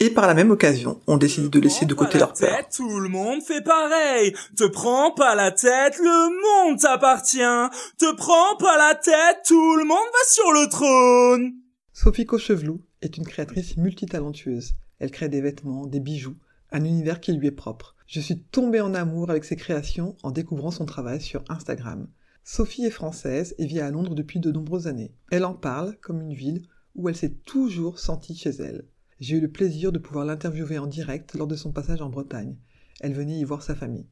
Et par la même occasion, on décide de laisser de côté leur peur. Tête, tout le monde fait pareil. Te prends pas la tête, le monde t'appartient. Te prends pas la tête, tout le monde va sur le trône. Sophie Cochevelou est une créatrice multitalentueuse. Elle crée des vêtements, des bijoux, un univers qui lui est propre. Je suis tombée en amour avec ses créations en découvrant son travail sur Instagram. Sophie est française et vit à Londres depuis de nombreuses années. Elle en parle comme une ville où elle s'est toujours sentie chez elle. J'ai eu le plaisir de pouvoir l'interviewer en direct lors de son passage en Bretagne. Elle venait y voir sa famille.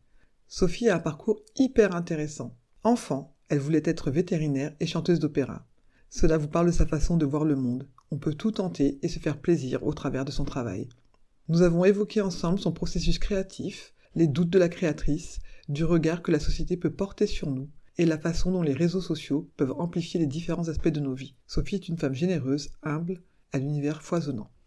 Sophie a un parcours hyper intéressant. Enfant, elle voulait être vétérinaire et chanteuse d'opéra. Cela vous parle de sa façon de voir le monde. On peut tout tenter et se faire plaisir au travers de son travail. Nous avons évoqué ensemble son processus créatif, les doutes de la créatrice, du regard que la société peut porter sur nous, et la façon dont les réseaux sociaux peuvent amplifier les différents aspects de nos vies. Sophie est une femme généreuse, humble, à l'univers foisonnant.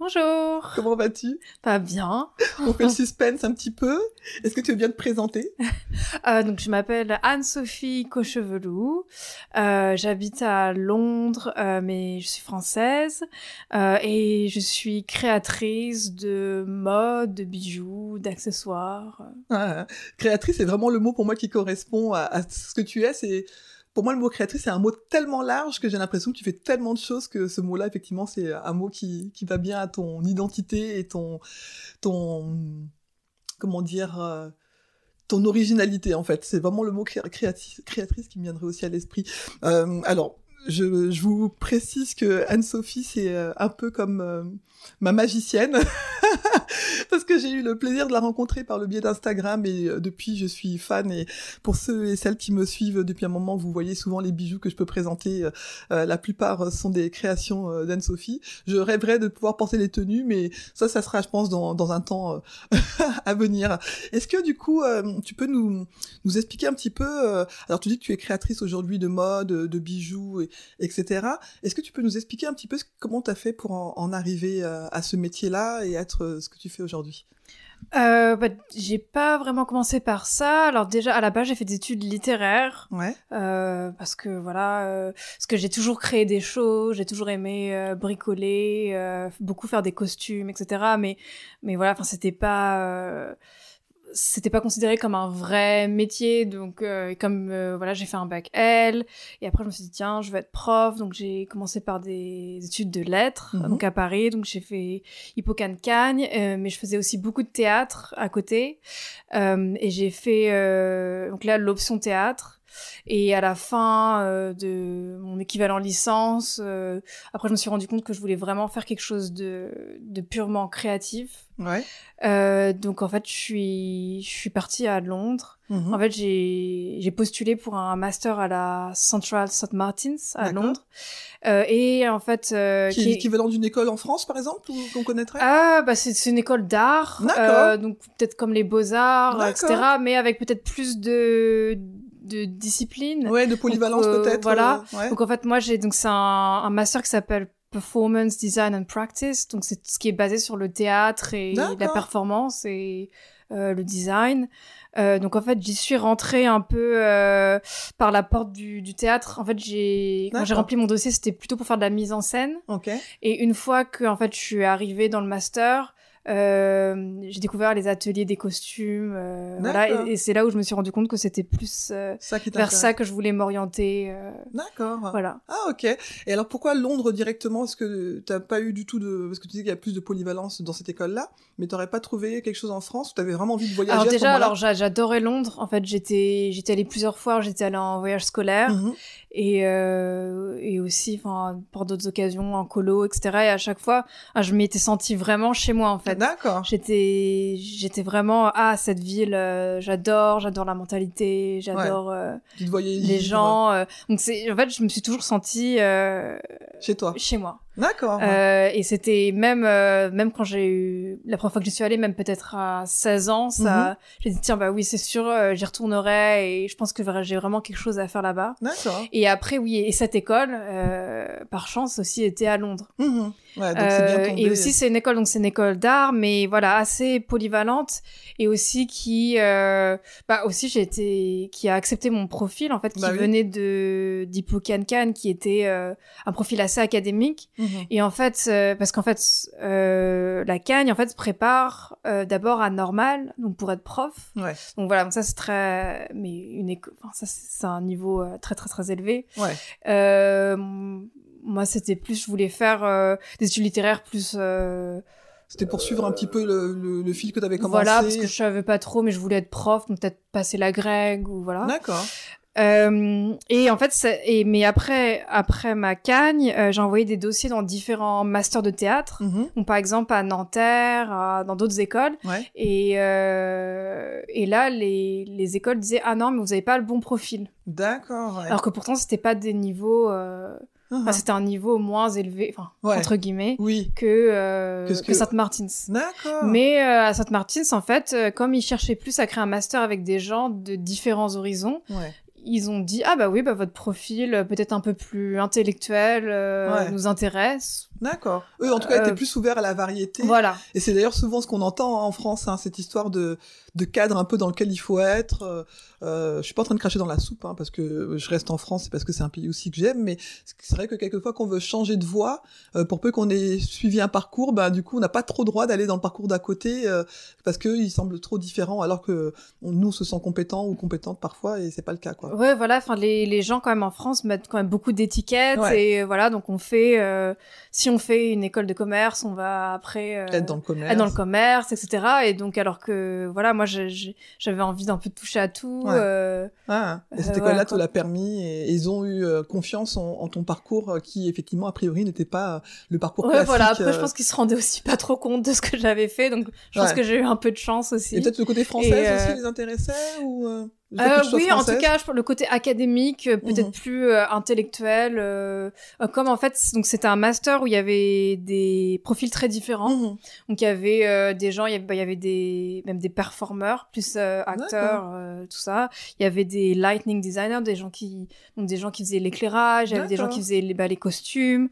Bonjour. Comment vas-tu? Pas bien. On fait le suspense un petit peu. Est-ce que tu veux bien te présenter? Euh, donc je m'appelle Anne-Sophie Cochevelou. Euh, J'habite à Londres, euh, mais je suis française euh, et je suis créatrice de mode, de bijoux, d'accessoires. Ah, Créatrice, c'est vraiment le mot pour moi qui correspond à, à ce que tu es. C'est pour moi le mot créatrice, c'est un mot tellement large que j'ai l'impression que tu fais tellement de choses que ce mot-là, effectivement, c'est un mot qui, qui va bien à ton identité et ton ton comment dire euh, ton originalité en fait. C'est vraiment le mot créatrice qui me viendrait aussi à l'esprit. Euh, alors. Je, je vous précise que Anne-Sophie, c'est euh, un peu comme euh, ma magicienne, parce que j'ai eu le plaisir de la rencontrer par le biais d'Instagram et euh, depuis je suis fan et pour ceux et celles qui me suivent depuis un moment, vous voyez souvent les bijoux que je peux présenter. la plupart sont des créations euh, d'Anne-Sophie. Je rêverais de pouvoir porter les tenues, mais ça, ça sera, je pense, dans, dans un temps à venir. Est-ce que du coup, tu peux nous, nous expliquer un petit peu Alors, tu dis que tu es créatrice aujourd'hui de mode, de bijoux, etc. Est-ce que tu peux nous expliquer un petit peu comment tu as fait pour en, en arriver euh, à ce métier-là et être euh, ce que tu fais aujourd'hui? Euh, bah, j'ai pas vraiment commencé par ça. Alors déjà à la base j'ai fait des études littéraires. Ouais. Euh, parce que voilà, euh, parce que j'ai toujours créé des choses, j'ai toujours aimé bricoler, beaucoup faire des costumes, etc. Mais mais voilà, enfin c'était pas c'était pas considéré comme un vrai métier donc euh, comme euh, voilà j'ai fait un bac L et après je me suis dit tiens je vais être prof donc j'ai commencé par des études de lettres Mhm. donc à Paris donc j'ai fait Hippocane Cagne euh, mais je faisais aussi beaucoup de théâtre à côté euh, et j'ai fait euh, donc là l'option théâtre et à la fin euh, de mon équivalent licence, euh, après je me suis rendu compte que je voulais vraiment faire quelque chose de, de purement créatif. Ouais. Euh, donc en fait je suis je suis partie à Londres. Mhm. En fait j'ai j'ai postulé pour un master à la Central St Martins à. Londres. Euh, et en fait euh, Qui est qui est- l'équivalent d'une école en France, par exemple, ou qu'on connaîtrait? Ah, bah c'est une école d'art, euh, donc peut-être comme les beaux-arts, D'accord. etc., mais avec peut-être plus de, de discipline. Ouais, de polyvalence euh, peut-être. voilà. euh, ouais. Donc en fait, moi, j'ai donc c'est un, un master qui s'appelle Performance Design and Practice, donc c'est ce qui est basé sur le théâtre et la performance et euh, le design. Euh, donc en fait, j'y suis rentrée un peu euh, par la porte du, du théâtre. En fait, j'ai quand j'ai rempli mon dossier, c'était plutôt pour faire de la mise en scène. Ok. Et une fois que en fait je suis arrivée dans le master, j'ai découvert les ateliers des costumes, euh, voilà, et, et c'est là où je me suis rendu compte que c'était plus euh, Ça vers ça que je voulais m'orienter, euh, D'accord. voilà. Ah ok. Et alors pourquoi Londres directement? Est-ce que t'as pas eu du tout de parce que tu dis qu'il y a plus de polyvalence dans cette école-là, mais t'aurais pas trouvé quelque chose en France où t'avais vraiment envie de voyager Alors à déjà, alors j'a- j'adorais Londres. En fait, j'étais j'étais allée plusieurs fois. J'étais allée en voyage scolaire Mhm. Et euh, et aussi enfin pour d'autres occasions en colo etc et à chaque fois ah, je m'étais sentie vraiment chez moi en fait. D'accord. j'étais j'étais vraiment ah cette ville euh, j'adore j'adore la mentalité j'adore euh, te voyais les gens euh, donc c'est en fait je me suis toujours sentie euh, chez toi. chez moi D'accord. ouais. euh, et c'était même euh, même quand j'ai eu la première fois que j'y suis allée même peut-être à 16 ans ça Mhm. j'ai dit tiens bah oui c'est sûr euh, j'y retournerai et je pense que j'ai vraiment quelque chose à faire là-bas D'accord. et après oui et cette école euh, par chance aussi était à Londres Mhm. Ouais, donc bien tombé. et aussi c'est une école donc c'est une école d'art mais voilà assez polyvalente et aussi qui euh, bah aussi j'ai été qui a accepté mon profil en fait qui Bah oui. venait de d'Hippocancan qui était euh, un profil assez académique Mhm. Et en fait euh, parce qu'en fait euh, la Cagne en fait se prépare euh, d'abord à normal donc pour être prof Ouais. donc voilà donc ça c'est très mais une école enfin, ça c'est c'est un niveau euh, très très très élevé Ouais. euh, moi, c'était plus, je voulais faire euh, des études littéraires plus. euh, C'était pour suivre un petit peu le, le, le fil que tu avais commencé. voilà, parce que je savais pas trop, mais je voulais être prof, donc peut-être passer la grecque ou voilà. D'accord. Euh, et en fait, et mais après, après ma cagne, euh, j'ai envoyé des dossiers dans différents masters de théâtre. Mhm. Donc, par exemple, à Nanterre, à- dans d'autres écoles. Ouais. Et, euh, et là, les, les écoles disaient Ah non, mais vous avez pas le bon profil. D'accord. Ouais. Alors que pourtant, c'était pas des niveaux. Enfin, c'était un niveau moins élevé, enfin, Ouais. entre guillemets, Oui. que, euh, Saint-Martins. D'accord. Mais euh, à Saint-Martins, en fait, euh, comme ils cherchaient plus à créer un master avec des gens de différents horizons, Ouais. Ils ont dit ah bah oui bah votre profil euh, peut-être un peu plus intellectuel euh, Ouais. nous intéresse D'accord. Eux, en tout cas, Euh, étaient plus ouverts à la variété. voilà Et c'est d'ailleurs souvent ce qu'on entend hein, en France, hein, cette histoire de, de cadre un peu dans lequel il faut être. Euh, euh, je suis pas en train de cracher dans la soupe, hein, parce que je reste en France, c'est parce que c'est un pays aussi que j'aime, mais c'est vrai que quelquefois qu'on veut changer de voie, euh, pour peu qu'on ait suivi un parcours, bah, du coup, on n'a pas trop droit d'aller dans le parcours d'à côté, euh, parce qu'il semble trop différent, alors que on- nous, on se sent compétent ou compétente parfois, et c'est pas le cas, quoi. ouais voilà enfin les, les gens quand même en France mettent quand même beaucoup d'étiquettes Ouais. et euh, voilà donc on fait euh, si on fait une école de commerce on va après euh, Être dans le commerce. être dans le commerce etc et donc alors que voilà moi j'avais envie d'un peu de toucher à tout Ouais. euh, Ah, et cette Euh, école-là te l'a permis et, et ils ont eu confiance en, en ton parcours qui effectivement a priori n'était pas le parcours ouais classique. voilà après je pense qu'ils se rendaient aussi pas trop compte de ce que j'avais fait donc je pense que j'ai eu un peu de chance aussi Et peut-être le côté français aussi les intéressait ou euh, oui, en tout cas, je le côté académique, euh, peut-être Mhm. plus euh, intellectuel, euh, euh, comme en fait, donc c'était un master où il y avait des profils très différents. Mhm. Donc il y avait euh, des gens, il y avait, bah, il y avait des même des performeurs, plus euh, acteurs, euh, tout ça. Il y avait des lightning designers, des gens qui donc des gens qui faisaient l'éclairage, il y avait des gens qui faisaient les, bah, les costumes,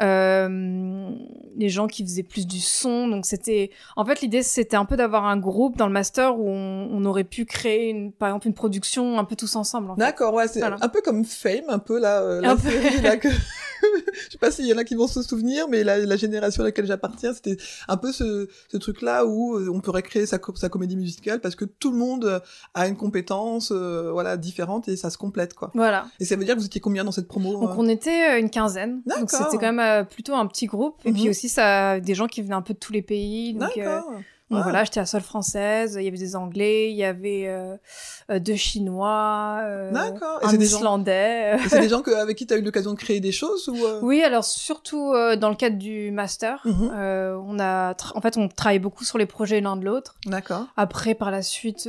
euh, les gens qui faisaient plus du son. Donc c'était en fait l'idée c'était un peu d'avoir un groupe dans le master où on, on aurait pu créer une, par exemple une production un peu tous ensemble. En. D'accord, ouais, c'est Voilà. un peu comme Fame, un peu là, euh, la Un peu. série là que je sais pas s'il y en a qui vont se souvenir, mais la, la génération à laquelle j'appartiens, c'était un peu ce, ce truc-là où euh, on pourrait créer sa, sa comédie musicale parce que tout le monde euh, a une compétence, euh, voilà, différente et ça se complète quoi. Voilà. Et ça veut dire que vous étiez combien dans cette promo Donc on était une quinzaine. Donc c'était quand même euh, plutôt un petit groupe. Et Mhm. puis aussi ça, des gens qui venaient un peu de tous les pays. Donc, euh, D'accord. Donc Ah. voilà, j'étais la seule française. Il y avait des Anglais, il y avait euh, euh, deux Chinois, euh, un des gens- Islandais. Et c'est des gens que, avec qui tu as eu l'occasion de créer des choses ou euh? Oui, alors surtout euh, dans le cadre du master, euh, on a, tra- en fait, on travaille beaucoup sur les projets l'un de l'autre. D'accord. Après, par la suite,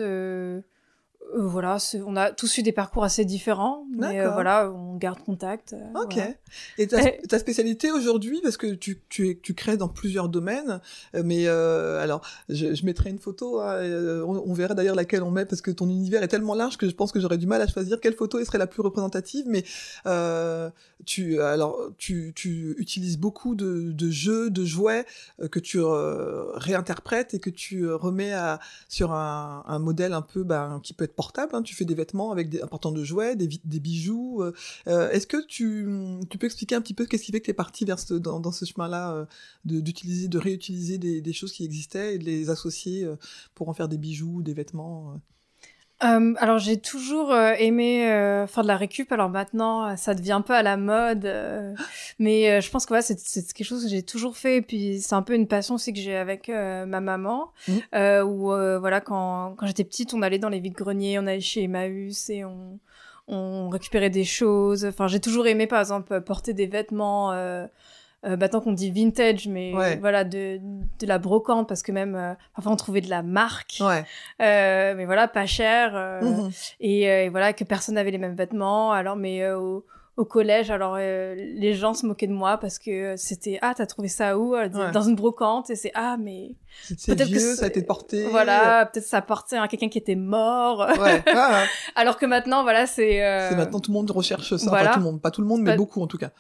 euh, voilà, on a tous eu des parcours assez différents, mais euh, voilà, on garde contact. euh, Ok. voilà. Et ta, Et- ta spécialité aujourd'hui, parce que tu, tu, tu crées dans plusieurs domaines, euh, mais euh, alors je, je mettrai une photo, hein, on, on verra d'ailleurs laquelle on met, parce que ton univers est tellement large que je pense que j'aurais du mal à choisir quelle photo serait la plus représentative, mais euh, tu, alors, tu, tu utilises beaucoup de, de jeux, de jouets que tu réinterprètes et que tu remets à, sur un, un modèle un peu ben, qui peut être hein. Tu fais des vêtements avec des importants de jouets, des, bijoux. euh, euh, Est-ce que tu, peux expliquer un petit peu qu'est-ce qui fait que tu es parti vers ce, dans, ce chemin-là euh, d'utiliser, de, réutiliser des, des choses qui existaient et de les associer pour en faire des bijoux, des vêtements euh alors j'ai toujours euh, aimé euh, faire de la récup. Alors maintenant, euh, ça devient un peu à la mode, mais euh, je pense que voilà, c'est c'est quelque chose que j'ai toujours fait. Et puis c'est un peu une passion aussi que j'ai avec ma maman, où euh, voilà, quand quand j'étais petite, on allait dans les vides greniers, on allait chez Emmaüs et on on récupérait des choses. Enfin, j'ai toujours aimé, par exemple, porter des vêtements. Euh, euh, bah, tant qu'on dit vintage, mais Ouais. voilà, de, de la brocante, parce que même, euh, enfin, on trouvait de la marque, Ouais. euh, mais voilà, pas cher, euh, Mhm. et, euh, et voilà, que personne n'avait les mêmes vêtements. Alors, mais euh, au, au collège, alors euh, les gens se moquaient de moi parce que c'était ah t'as trouvé ça où Ouais. dans une brocante? Et c'est ah mais Peut-être que ça a été porté. voilà peut-être ça appartient à quelqu'un qui était mort Ouais. Ah, alors que maintenant voilà c'est euh, C'est maintenant tout le monde recherche ça. voilà. Enfin, tout le monde, pas tout le monde, mais beaucoup en tout cas.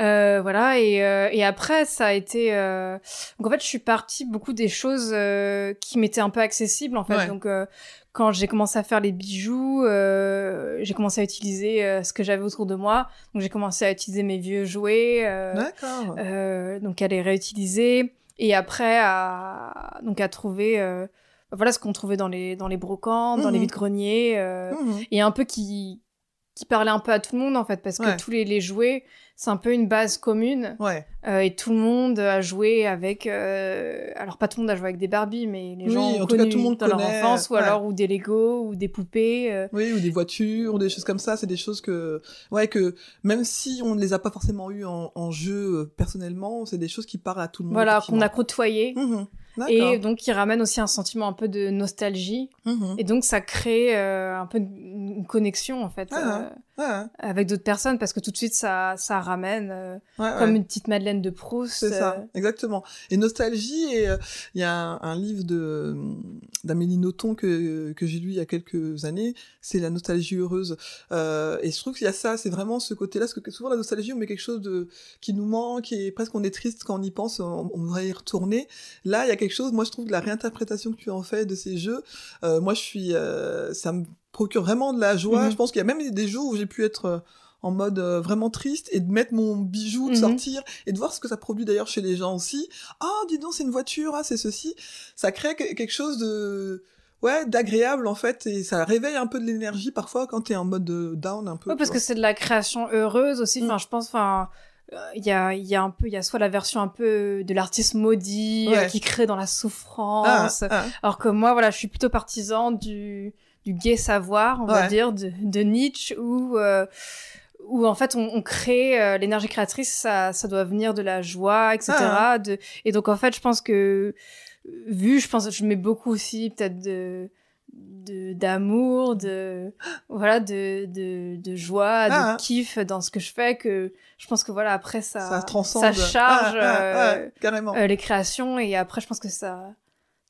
Euh, voilà et, euh, et après ça a été euh... donc en fait je suis partie beaucoup des choses euh, qui m'étaient un peu accessibles en fait Ouais. donc euh, quand j'ai commencé à faire les bijoux euh, j'ai commencé à utiliser euh, ce que j'avais autour de moi donc j'ai commencé à utiliser mes vieux jouets euh, D'accord. euh, donc à les réutiliser et après à donc à trouver euh, voilà ce qu'on trouvait dans les dans les brocantes dans les Mhm. vides greniers Mhm. et un peu qui qui parlait un peu à tout le monde en fait parce Ouais. que tous les, les jouets c'est un peu une base commune Ouais. euh, et tout le monde a joué avec euh, alors pas tout le monde a joué avec des Barbies mais les Oui, gens en ont tout cas, connu tout le monde dans leur connaît, enfance ou ouais. alors ou des Lego ou des poupées euh, Oui, ou des voitures, ou des choses comme ça, c'est des choses que, ouais, que même si on ne les a pas forcément eues en, en jeu euh, personnellement, c'est des choses qui parlent à tout le monde. voilà qu'on a côtoyé Mhm. Et donc qui ramène aussi un sentiment un peu de nostalgie Mhm. Et donc ça crée euh, un peu une connexion en fait Ah, euh, Ouais, avec d'autres personnes parce que tout de suite ça ça ramène euh, ouais, ouais. comme une petite Madeleine de Proust. C'est ça, exactement. Et nostalgie, et il y a un, un livre de d'Amélie Nothomb que que j'ai lu il y a quelques années, c'est la nostalgie heureuse. Et je trouve qu'il y a ça, c'est vraiment ce côté-là, parce que souvent la nostalgie, on met quelque chose de qui nous manque et presque on est triste quand on y pense, on, on voudrait y retourner. Là, il y a quelque chose. Moi, je trouve que la réinterprétation que tu en fais de ces jeux, euh, moi, je suis, euh, ça me procure vraiment de la joie. Mhm. Je pense qu'il y a même des jours où j'ai pu être euh, en mode vraiment triste et de mettre mon bijou, de Mhm. sortir et de voir ce que ça produit d'ailleurs chez les gens aussi. Ah, dis donc, c'est une voiture, ah, c'est ceci. Ça crée que- quelque chose de, ouais, d'agréable en fait et ça réveille un peu de l'énergie parfois quand t'es en mode down un peu. ouais, parce que c'est de la création heureuse aussi. Mm. Enfin, je pense, enfin, il y a il y a un peu il y a soit la version un peu de l'artiste maudit euh, qui crée dans la Ah, souffrance. ah, Alors que moi, voilà, je suis plutôt partisan du du gai savoir, on va dire, de, de Nietzsche où euh, où en fait on, on crée euh, l'énergie créatrice, ça, ça doit venir de la joie, etc. Ah. De, et donc en fait, je pense que vu, je pense, je mets beaucoup aussi peut-être de d'amour, de voilà, de de, de joie, Ah. de kiff dans ce que je fais que je pense que voilà après ça ça transcende. ça charge Ah, ah, euh, carrément. euh, les créations et après je pense que ça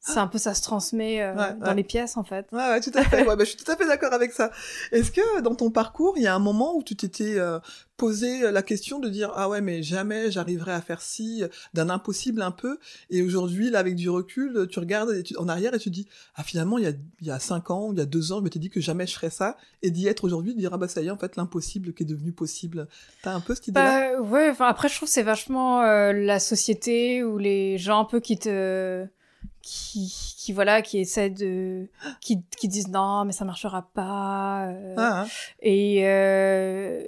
c'est un peu ça se transmet euh, Ouais, dans ouais. les pièces en fait Ouais, ouais, tout à fait. Ouais, bah, je suis tout à fait d'accord avec ça. Est-ce que dans ton parcours, il y a un moment où tu t'étais euh, posé la question de dire ah ouais mais jamais j'arriverai à faire ci, d'un impossible un peu, et aujourd'hui là avec du recul, tu regardes et tu- en arrière et tu dis ah finalement il y a il y a cinq ans, il y a deux ans, je m'étais dit que jamais je ferais ça, et d'y être aujourd'hui, de dire ah bah ça y est en fait l'impossible qui est devenu possible. T'as un peu cette idée-là? Bah ouais enfin après je trouve c'est vachement euh, la société ou les gens un peu qui te qui qui voilà qui essaient de qui qui disent non mais ça marchera pas euh, Ah, hein. et euh,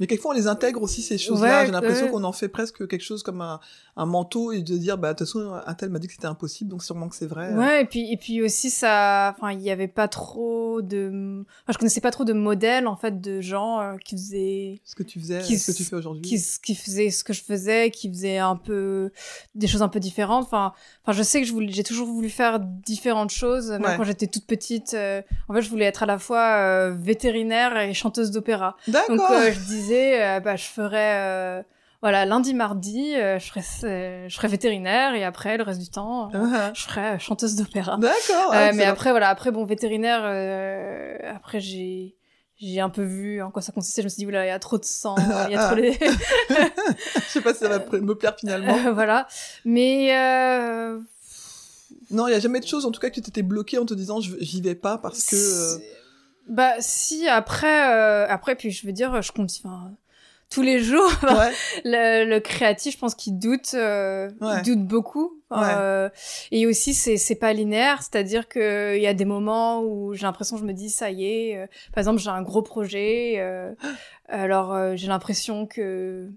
Mais quelquefois on les intègre aussi ces choses-là. Ouais, J'ai l'impression ouais. qu'on en fait presque quelque chose comme un, un manteau et de dire bah de toute façon un tel m'a dit que c'était impossible donc sûrement que c'est vrai. Ouais, et puis, et puis aussi, ça, enfin, il y avait pas trop de, enfin, je connaissais pas trop de modèles, en fait, de gens euh, qui faisaient, Ce que tu faisais, Qui ce que tu fais aujourd'hui. qui, qui faisaient ce que je faisais, qui faisaient un peu, des choses un peu différentes. Enfin, enfin, je sais que je voulais, j'ai toujours voulu faire différentes choses, même Ouais. quand j'étais toute petite. euh, en fait, je voulais être à la fois euh, vétérinaire et chanteuse d'opéra. Donc, D'accord. euh, je disais, euh, bah, je ferais, euh, voilà, lundi, mardi, euh, je ferais, euh, je ferais vétérinaire et après, le reste du temps, euh, Ah, je euh, chanteuse d'opéra. D'accord. Ah, mais après voilà après bon vétérinaire euh, après j'ai j'ai un peu vu en quoi ça consistait je me suis dit oula il y a trop de sang il y a trop les je sais pas si ça va me plaire finalement. Voilà mais euh, Non, il y a jamais de choses en tout cas que tu t'étais bloqué en te disant je- j'y vais pas parce que. euh, bah si après euh, après puis je veux dire je compte enfin tous les jours Ouais. le, le créatif je pense qu'il doute euh, Ouais. il doute beaucoup Ouais. Euh, et aussi c'est pas linéaire c'est-à-dire que il y a des moments où j'ai l'impression je me dis ça y est par exemple j'ai un gros projet euh, alors j'ai l'impression que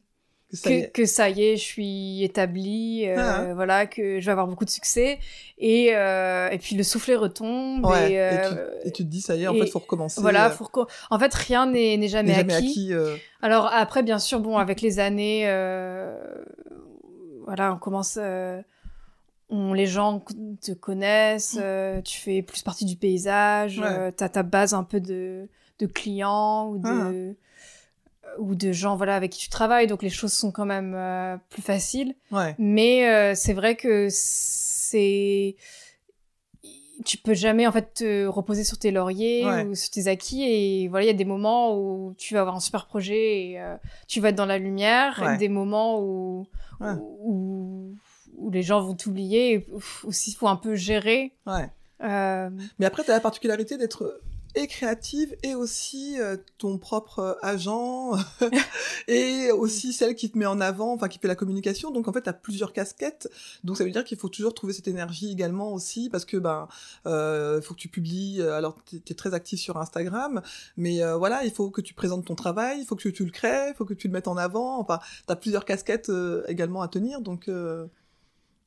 Que ça y que, est. que ça y est, je suis établie, euh, Ah. voilà, que je vais avoir beaucoup de succès. Et, euh, et puis le soufflet retombe. Ouais, et, et, euh, tu, et tu te dis, ça y est, en fait, faut recommencer. voilà, euh, faut reco- en fait, rien n'est jamais, jamais acquis. acquis. euh, Alors après, bien sûr, bon, avec les années, euh, voilà, on commence, euh, on, les gens te connaissent, euh, tu fais plus partie du paysage, Mm. Ouais. euh, t'as ta base un peu de, de clients ou de, Ah. Ou de gens, voilà, avec qui tu travailles, donc les choses sont quand même euh, plus faciles. Ouais. Mais euh, c'est vrai que c'est tu peux jamais en fait te reposer sur tes lauriers Ouais. ou sur tes acquis et voilà il y a des moments où tu vas avoir un super projet et euh, tu vas être dans la lumière Ouais. et des moments où où, où les gens vont t'oublier aussi il faut un peu gérer Mais après, tu as la particularité d'être et créative et aussi euh, ton propre euh, agent et aussi celle qui te met en avant, enfin qui fait la communication. Donc en fait, tu as plusieurs casquettes. Donc ça veut dire qu'il faut toujours trouver cette énergie également aussi parce que ben euh, faut que tu publies. euh, Alors tu es très actif sur Instagram, mais euh, voilà, il faut que tu présentes ton travail, il faut que tu le crées, il faut que tu le mettes en avant. Enfin, tu as plusieurs casquettes euh, également à tenir. Donc euh,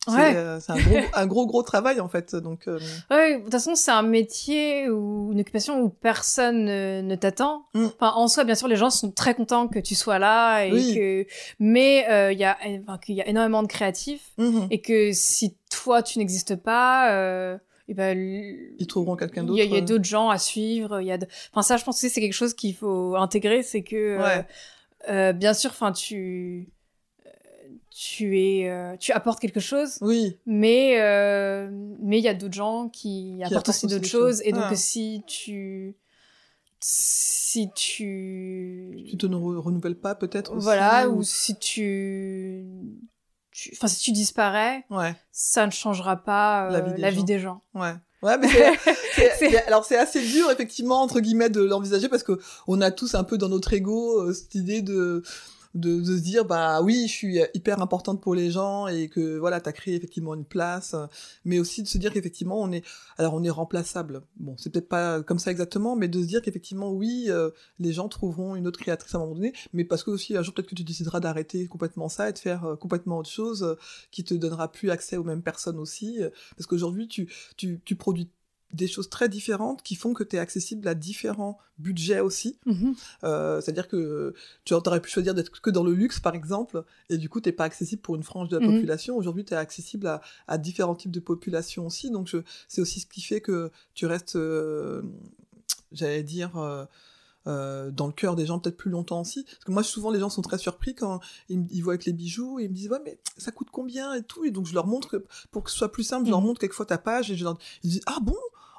Ouais. euh, c'est un, gros, un gros gros travail en fait. Donc euh, Ouais, de toute façon, c'est un métier ou une occupation où personne ne, ne t'attend. Mm. Enfin, en soi, bien sûr, les gens sont très contents que tu sois là et Oui. que, mais euh, il y a, enfin, qu'il y a énormément de créatifs mhm. et que si toi tu n'existes pas, euh, et ben, ils trouveront quelqu'un d'autre. il y a euh. d'autres gens à suivre. Il y a, de... enfin ça, je pense que c'est quelque chose qu'il faut intégrer, c'est que, Ouais. bien sûr, enfin tu, tu es, euh, tu apportes quelque chose. Oui, Mais euh, mais il y a d'autres gens qui, apportent apportent aussi d'autres choses choses. et donc Ah. si tu si tu tu te ne re- renouvelles pas peut-être voilà ou- ou si tu enfin si tu disparais Ouais, ça ne changera pas euh, La la vie des gens. ouais. Ouais, mais c'est- alors c'est assez dur effectivement entre guillemets de l'envisager parce que on a tous un peu dans notre ego euh, cette idée de, de de se dire bah oui je suis hyper importante pour les gens et que voilà t'as créé effectivement une place, euh, mais aussi de se dire qu'effectivement on est alors on est remplaçable. Bon c'est peut-être pas comme ça exactement, mais de se dire qu'effectivement oui euh, les gens trouveront une autre créatrice à un moment donné, mais parce que aussi un jour peut-être que tu décideras d'arrêter complètement ça et de faire euh, complètement autre chose qui te donnera plus accès aux mêmes personnes aussi, parce qu'aujourd'hui tu tu, tu produis des choses très différentes qui font que tu es accessible à différents budgets aussi. Mhm. Euh, C'est-à-dire que tu aurais pu choisir d'être que dans le luxe, par exemple, et du coup, t'es pas accessible pour une frange de la Mhm. population. Aujourd'hui, tu es accessible à, à différents types de populations aussi. Donc, c'est aussi ce qui fait que tu restes, euh, j'allais dire... euh, euh, dans le cœur des gens peut-être plus longtemps aussi. Parce que moi, souvent, les gens sont très surpris quand ils, me- ils voient avec les bijoux et ils me disent, ouais, mais ça coûte combien et tout? Et donc, je leur montre, que, pour que ce soit plus simple, je leur Mhm. montre quelquefois ta page et je leur, ils disent, ah bon?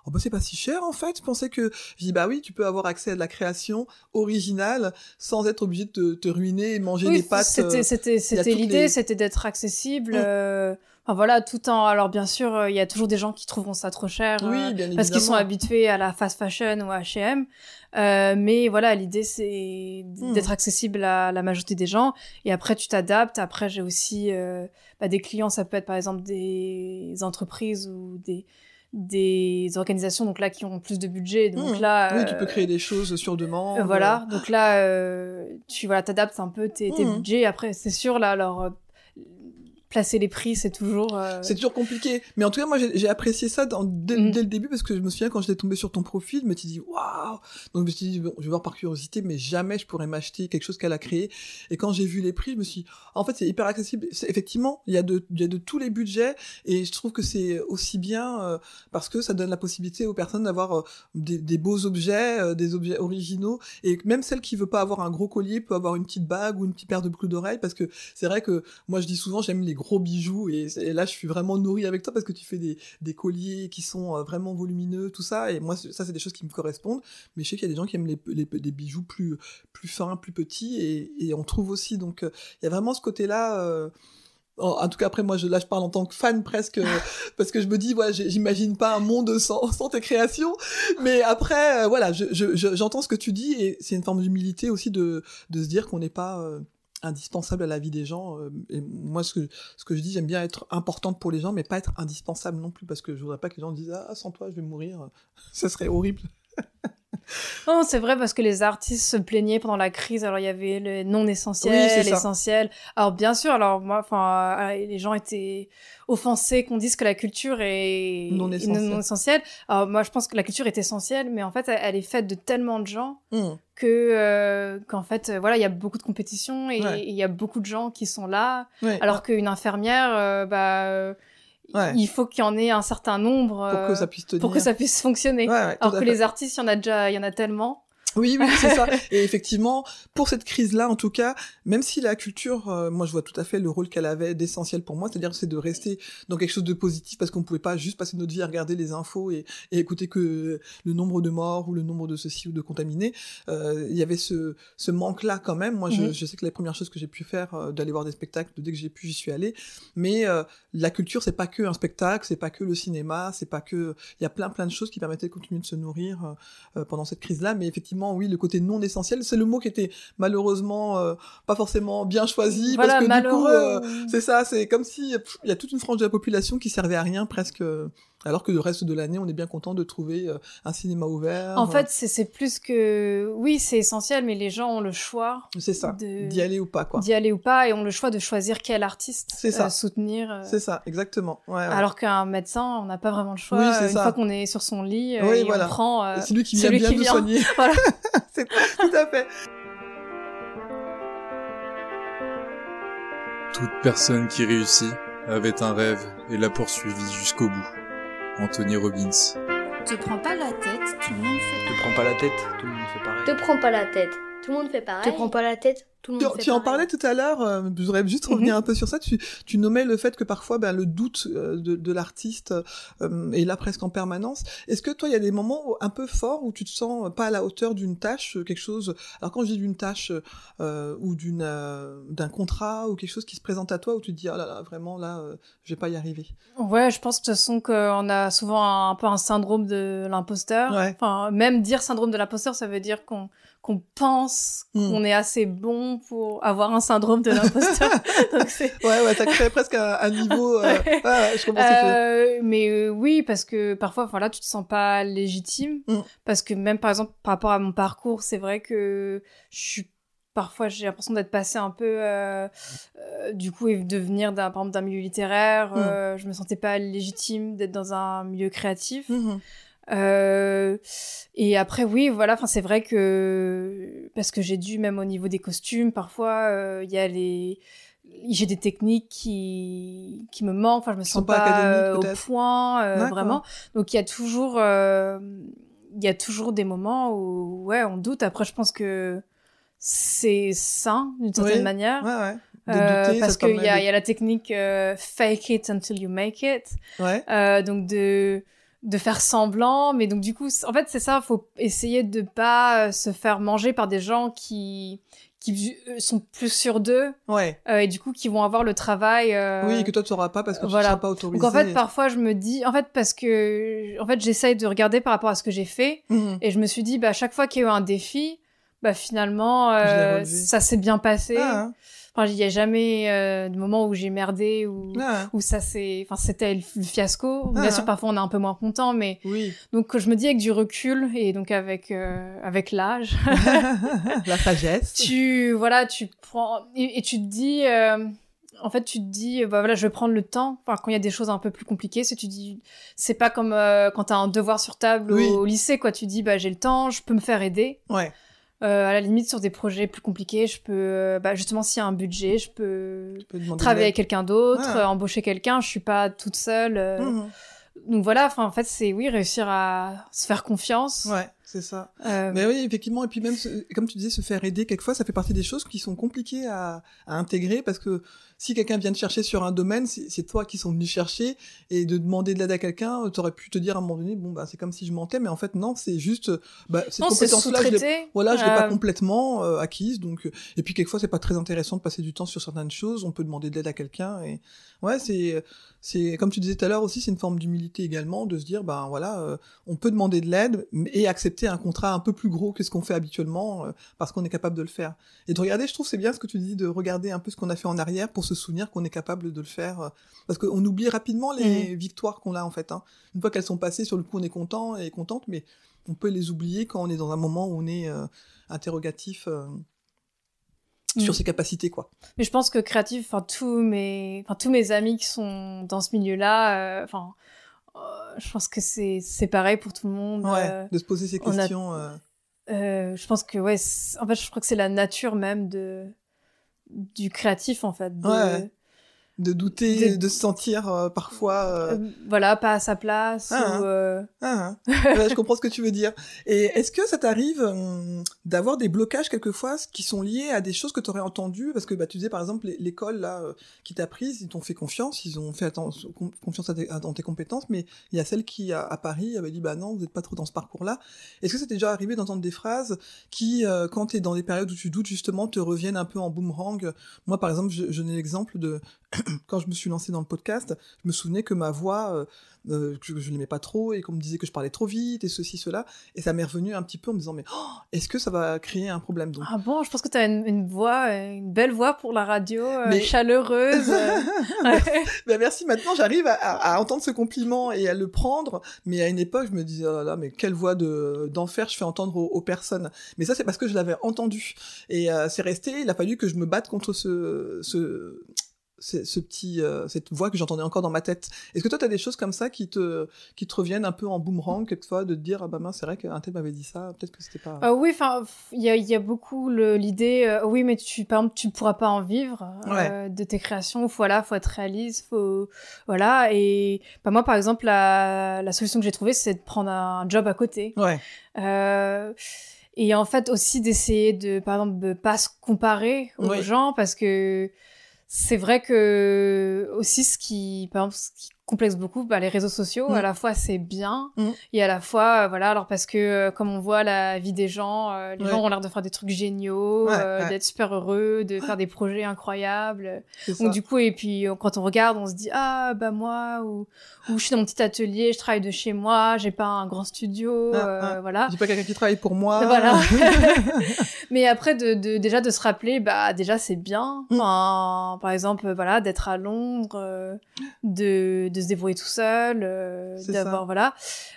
Oh bah c'est pas si cher en fait, je pensais que... Je dis bah oui, tu peux avoir accès à de la création originale sans être obligé de te, te ruiner et manger Oui, des pâtes. c'était euh, c'était c'était l'idée, les- c'était d'être accessible. Mm. euh, Enfin voilà, tout en alors bien sûr, euh, il y a toujours des gens qui trouveront ça trop cher. Oui, euh, bien parce qu'ils sont habitués à la fast fashion ou à H&M. Euh, mais voilà, l'idée c'est Hmm. d'être accessible à la majorité des gens. Et après, tu t'adaptes. Après, j'ai aussi euh, bah, des clients. Ça peut être par exemple des entreprises ou des des organisations donc là qui ont plus de budget. Donc Hmm. là, Oui, tu euh, peux créer des choses sur demande. euh, voilà, donc là, euh, tu voilà, t'adaptes un peu tes, tes Mhm. budgets. Après, c'est sûr, là, alors, euh, placer les prix, c'est toujours. euh, C'est toujours compliqué. Mais en tout cas, moi, j'ai apprécié ça dans- dès, Mm. dès le début parce que je me souviens quand j'étais tombée sur ton profil, je me suis dit, waouh! Donc, je me suis dit, bon, je vais voir par curiosité, mais jamais je pourrais m'acheter quelque chose qu'elle a créé. Et quand j'ai vu les prix, je me suis dit, en fait, c'est hyper accessible. Effectivement, il y, a de, il y a de tous les budgets et je trouve que c'est aussi bien euh, parce que ça donne la possibilité aux personnes d'avoir euh, des, des beaux objets, des objets originaux. Et même celle qui veut pas avoir un gros collier peut avoir une petite bague ou une petite paire de boucles d'oreilles parce que c'est vrai que moi, je dis souvent, j'aime les gros bijoux et, et là, je suis vraiment nourrie avec toi parce que tu fais des, des colliers qui sont euh, vraiment volumineux, tout ça. Et moi, ça, c'est des choses qui me correspondent. Mais je sais qu'il y a des gens qui aiment les, les, les bijoux plus, plus fins, plus petits et, et on trouve aussi. Donc, euh, il y a vraiment ce côté-là. euh, en, tout cas, après, moi, je, là, je parle en tant que fan presque, parce que je me dis, ouais, j'ai- j'imagine pas un monde sans, sans tes créations. Mais après, euh, voilà, je- je- je- j'entends ce que tu dis et c'est une forme d'humilité aussi de, de se dire qu'on n'est pas euh, indispensable à la vie des gens. euh, et moi, ce que, ce que je dis, j'aime bien être importante pour les gens, mais pas être indispensable non plus, parce que je voudrais pas que les gens disent, ah, sans toi, je vais mourir. Ça serait horrible. Non, c'est vrai parce que les artistes se plaignaient pendant la crise. Alors il y avait le non Oui, essentiel, c'est ça. l'essentiel. Alors bien sûr, alors moi, enfin, euh, les gens étaient offensés qu'on dise que la culture est Non essentielle. non essentielle. Alors moi, je pense que la culture est essentielle, mais en fait, elle, elle est faite de tellement de gens Hum. que euh, qu'en fait, euh, voilà, il y a beaucoup de compétition et Ouais. il y a beaucoup de gens qui sont là. Ouais. Alors qu'une infirmière, euh, bah, euh, Ouais. il faut qu'il y en ait un certain nombre pour que euh, ça puisse tenir. pour que ça puisse fonctionner. Ouais, Alors que les artistes, il y en a déjà, il y en a tellement. Oui, oui, c'est ça. Et effectivement, pour cette crise-là, en tout cas, même si la culture, euh, moi, je vois tout à fait le rôle qu'elle avait d'essentiel pour moi, c'est-à-dire c'est de rester dans quelque chose de positif parce qu'on pouvait pas juste passer notre vie à regarder les infos et, et écouter que le nombre de morts ou le nombre de ceci ou de contaminés. Euh, Il y avait ce, ce manque-là quand même. Moi, je, Mhm. je sais que la première chose que j'ai pu faire, euh, d'aller voir des spectacles, dès que j'ai pu, j'y suis allée. Mais la culture, c'est pas que un spectacle, c'est pas que le cinéma, c'est pas que. Il y a plein plein de choses qui permettaient de continuer de se nourrir pendant cette crise-là. Mais effectivement, oui, le côté non essentiel, c'est le mot qui était malheureusement euh, pas forcément bien choisi Voilà, parce que du coup, malheureux. euh, c'est ça, c'est comme si il y a toute une frange de la population qui servait à rien presque. Euh, alors que le reste de l'année, on est bien content de trouver euh, un cinéma ouvert. En fait, c'est c'est plus que oui, c'est essentiel, mais les gens ont le choix euh, c'est ça, de- d'y aller ou pas, quoi. d'y aller ou pas et ont le choix de choisir quel artiste C'est ça. euh, soutenir. euh, C'est ça, exactement. Ouais, ouais. Alors qu'un médecin, on n'a pas vraiment le choix. Oui, c'est euh, Une ça. fois qu'on est sur son lit, euh, Oui, et voilà. on prend. euh, c'est lui qui vient bien qui nous vient. soigner. Voilà. c'est tout à fait. Toute personne qui réussit avait un rêve et l'a poursuivi jusqu'au bout. Anthony Robbins. Te prends pas la tête, tout le monde fait. Te prends pas la tête, tout le monde fait pareil. Te prends pas la tête. Tout le monde fait pareil. Te prends pas la tête. Tout le Tu, monde fait tu en parlais tout à l'heure, euh, je voudrais juste revenir un peu sur ça. Tu, tu nommais le fait que parfois ben, le doute euh, de, de l'artiste euh, est là presque en permanence. Est-ce que toi, il y a des moments où- un peu forts où tu te sens pas à la hauteur d'une tâche, euh, quelque chose. Alors quand je dis d'une tâche euh, ou d'une euh, d'un contrat ou quelque chose qui se présente à toi où tu te dis ah là là vraiment là euh, je vais pas y arriver? Ouais, je pense de toute façon qu'on a souvent un, un peu un syndrome de l'imposteur. Ouais. Enfin, même dire syndrome de l'imposteur, ça veut dire qu'on qu'on pense Mm. qu'on est assez bon pour avoir un syndrome de l'imposteur. Ouais ouais, ça crée presque un, un niveau. euh, Ouais. ouais, ouais, je comprends ce que tu veux dire. Euh, mais euh, oui, parce que parfois, voilà, tu te sens pas légitime. Mm. Parce que même, par exemple, par rapport à mon parcours, c'est vrai que je suis parfois j'ai l'impression d'être passée un peu euh, euh, du coup et de venir d'un par exemple d'un milieu littéraire Mm. euh, je me sentais pas légitime d'être dans un milieu créatif Mhm. Euh, et après, oui, voilà, enfin, c'est vrai que, parce que j'ai dû, même au niveau des costumes, parfois, euh, il y a les, j'ai des techniques qui, qui me manquent, enfin, je me sens pas euh, au point, euh, vraiment. Donc, il y a toujours, euh, il y a toujours des moments où, ouais, on doute. Après, je pense que c'est sain, d'une certaine Oui. manière. Ouais ouais. Euh, douter, parce qu'il y a, y la technique euh, fake it until you make it. Ouais. Euh, donc de de faire semblant mais donc du coup en fait c'est ça faut essayer de pas euh, se faire manger par des gens qui qui euh, sont plus sûrs d'eux Ouais. euh, et du coup qui vont avoir le travail euh, Oui, que toi tu sauras pas parce que voilà. tu seras pas autorisé. donc en fait parfois je me dis en fait parce que en fait j'essaye de regarder par rapport à ce que j'ai fait Mhm. et je me suis dit bah à chaque fois qu'il y a eu un défi bah finalement euh, ça s'est bien passé Ah, enfin il y a jamais euh, de moment où j'ai merdé ou ah, où ça c'est enfin c'était le fiasco Ah. bien sûr parfois on est un peu moins content mais oui. donc je me dis avec du recul et donc avec euh, avec l'âge La sagesse. tu voilà tu prends et, et tu te dis euh, en fait tu te dis bah voilà je vais prendre le temps enfin quand il y a des choses un peu plus compliquées c'est tu dis c'est pas comme euh, quand t'as un devoir sur table Oui. au, au lycée quoi tu dis bah j'ai le temps je peux me faire aider Ouais. Euh, à la limite sur des projets plus compliqués je peux euh, bah justement s'il y a un budget je peux travailler avec quelqu'un d'autre Ouais. euh, embaucher quelqu'un je suis pas toute seule euh, Mhm. donc voilà en fait c'est oui réussir à se faire confiance Ouais, c'est ça. Mais oui, effectivement, et puis même, comme tu disais, se faire aider, quelquefois, ça fait partie des choses qui sont compliquées à, à intégrer parce que si quelqu'un vient te chercher sur un domaine, c'est toi qui sont venus chercher et de demander de l'aide à quelqu'un, tu aurais pu te dire à un moment donné, bon, bah, c'est comme si je mentais, mais en fait, non, c'est juste, bah, cette compétence-là, je voilà, je l'ai pas complètement euh, acquise, donc et puis quelquefois c'est pas très intéressant de passer du temps sur certaines choses. On peut demander de l'aide à quelqu'un et ouais, c'est c'est comme tu disais tout à l'heure aussi, c'est une forme d'humilité également de se dire ben voilà, euh, on peut demander de l'aide et accepter un contrat un peu plus gros que ce qu'on fait habituellement euh, parce qu'on est capable de le faire. Et de regarder, je trouve c'est bien ce que tu dis de regarder un peu ce qu'on a fait en arrière pour se souvenir qu'on est capable de le faire euh, parce qu'on oublie rapidement les victoires qu'on a en fait. Hein. Une fois qu'elles sont passées, sur le coup on est content et contente, mais on peut les oublier quand on est dans un moment où on est interrogatif sur mm. ses capacités quoi. Mais je pense que créatif, enfin tous mes, enfin tous mes amis qui sont dans ce milieu-là, enfin, je pense que c'est c'est pareil pour tout le monde. Ouais, de se poser ces questions. je pense que ouais, en fait, je crois que c'est la nature même de du créatif en fait. De douter, de, se sentir euh, parfois euh, euh... voilà pas à sa place ah, ou, euh... ah, hein. je comprends ce que tu veux dire. Et est-ce que ça t'arrive hum, d'avoir des blocages quelquefois qui sont liés à des choses que tu aurais entendues? Parce que bah tu disais par exemple l'école là qui t'a prise ils t'ont fait confiance ils ont fait confiance dans tes compétences mais il y a celle qui à, Paris avait dit bah non vous n'êtes pas trop dans ce parcours là est-ce que c'était déjà arrivé d'entendre des phrases qui quand tu es dans des périodes où tu doutes justement te reviennent un peu en boomerang? Moi par exemple je, je n'ai l'exemple de quand je me suis lancé dans le podcast, je me souvenais que ma voix, euh, euh, que je n'aimais pas trop et qu'on me disait que je parlais trop vite et ceci, cela. Et ça m'est revenu un petit peu en me disant, mais oh, est-ce que ça va créer un problème donc? Ah bon, je pense que tu as une, voix, une belle voix pour la radio, euh, chaleureuse. ben merci, maintenant j'arrive à, entendre ce compliment et à le prendre. Mais à une époque, je me disais, oh là mais quelle voix de, d'enfer je fais entendre aux, personnes. Mais ça, c'est parce que je l'avais entendu. Et c'est resté, il a fallu que je me batte contre ce, ce ce petit, euh, cette voix que j'entendais encore dans ma tête. Est-ce que toi, tu as des choses comme ça qui te, qui te reviennent un peu en boomerang, quelquefois, de te dire, ah bah mince, c'est vrai qu'un tel m'avait dit ça, peut-être que c'était pas. Euh, oui, enfin, il y a, y a, beaucoup l'idée, euh, oui, mais tu, par exemple, tu ne pourras pas en vivre de tes créations, voilà, faut être réaliste, faut, voilà. Et bah, moi, par exemple, la, la solution que j'ai trouvée, c'est de prendre un job à côté. Ouais. et en fait, aussi d'essayer de, par exemple, de pas se comparer aux gens, parce que c'est vrai que aussi ce qui, par exemple, ce qui complexe beaucoup bah, les réseaux sociaux à mm. la fois c'est bien mm. et à la fois euh, voilà alors parce que euh, comme on voit la vie des gens euh, les gens ont l'air de faire des trucs géniaux d'être super heureux de faire des projets incroyables. Donc du coup et puis quand on regarde on se dit ah bah moi ou ou je suis dans mon petit atelier je travaille de chez moi j'ai pas un grand studio voilà. J'ai pas quelqu'un qui travaille pour moi. Voilà. Mais après de, de, déjà de se rappeler bah déjà c'est bien. Mm. par exemple voilà d'être à Londres de de se débrouiller tout seul, euh, d'avoir voilà.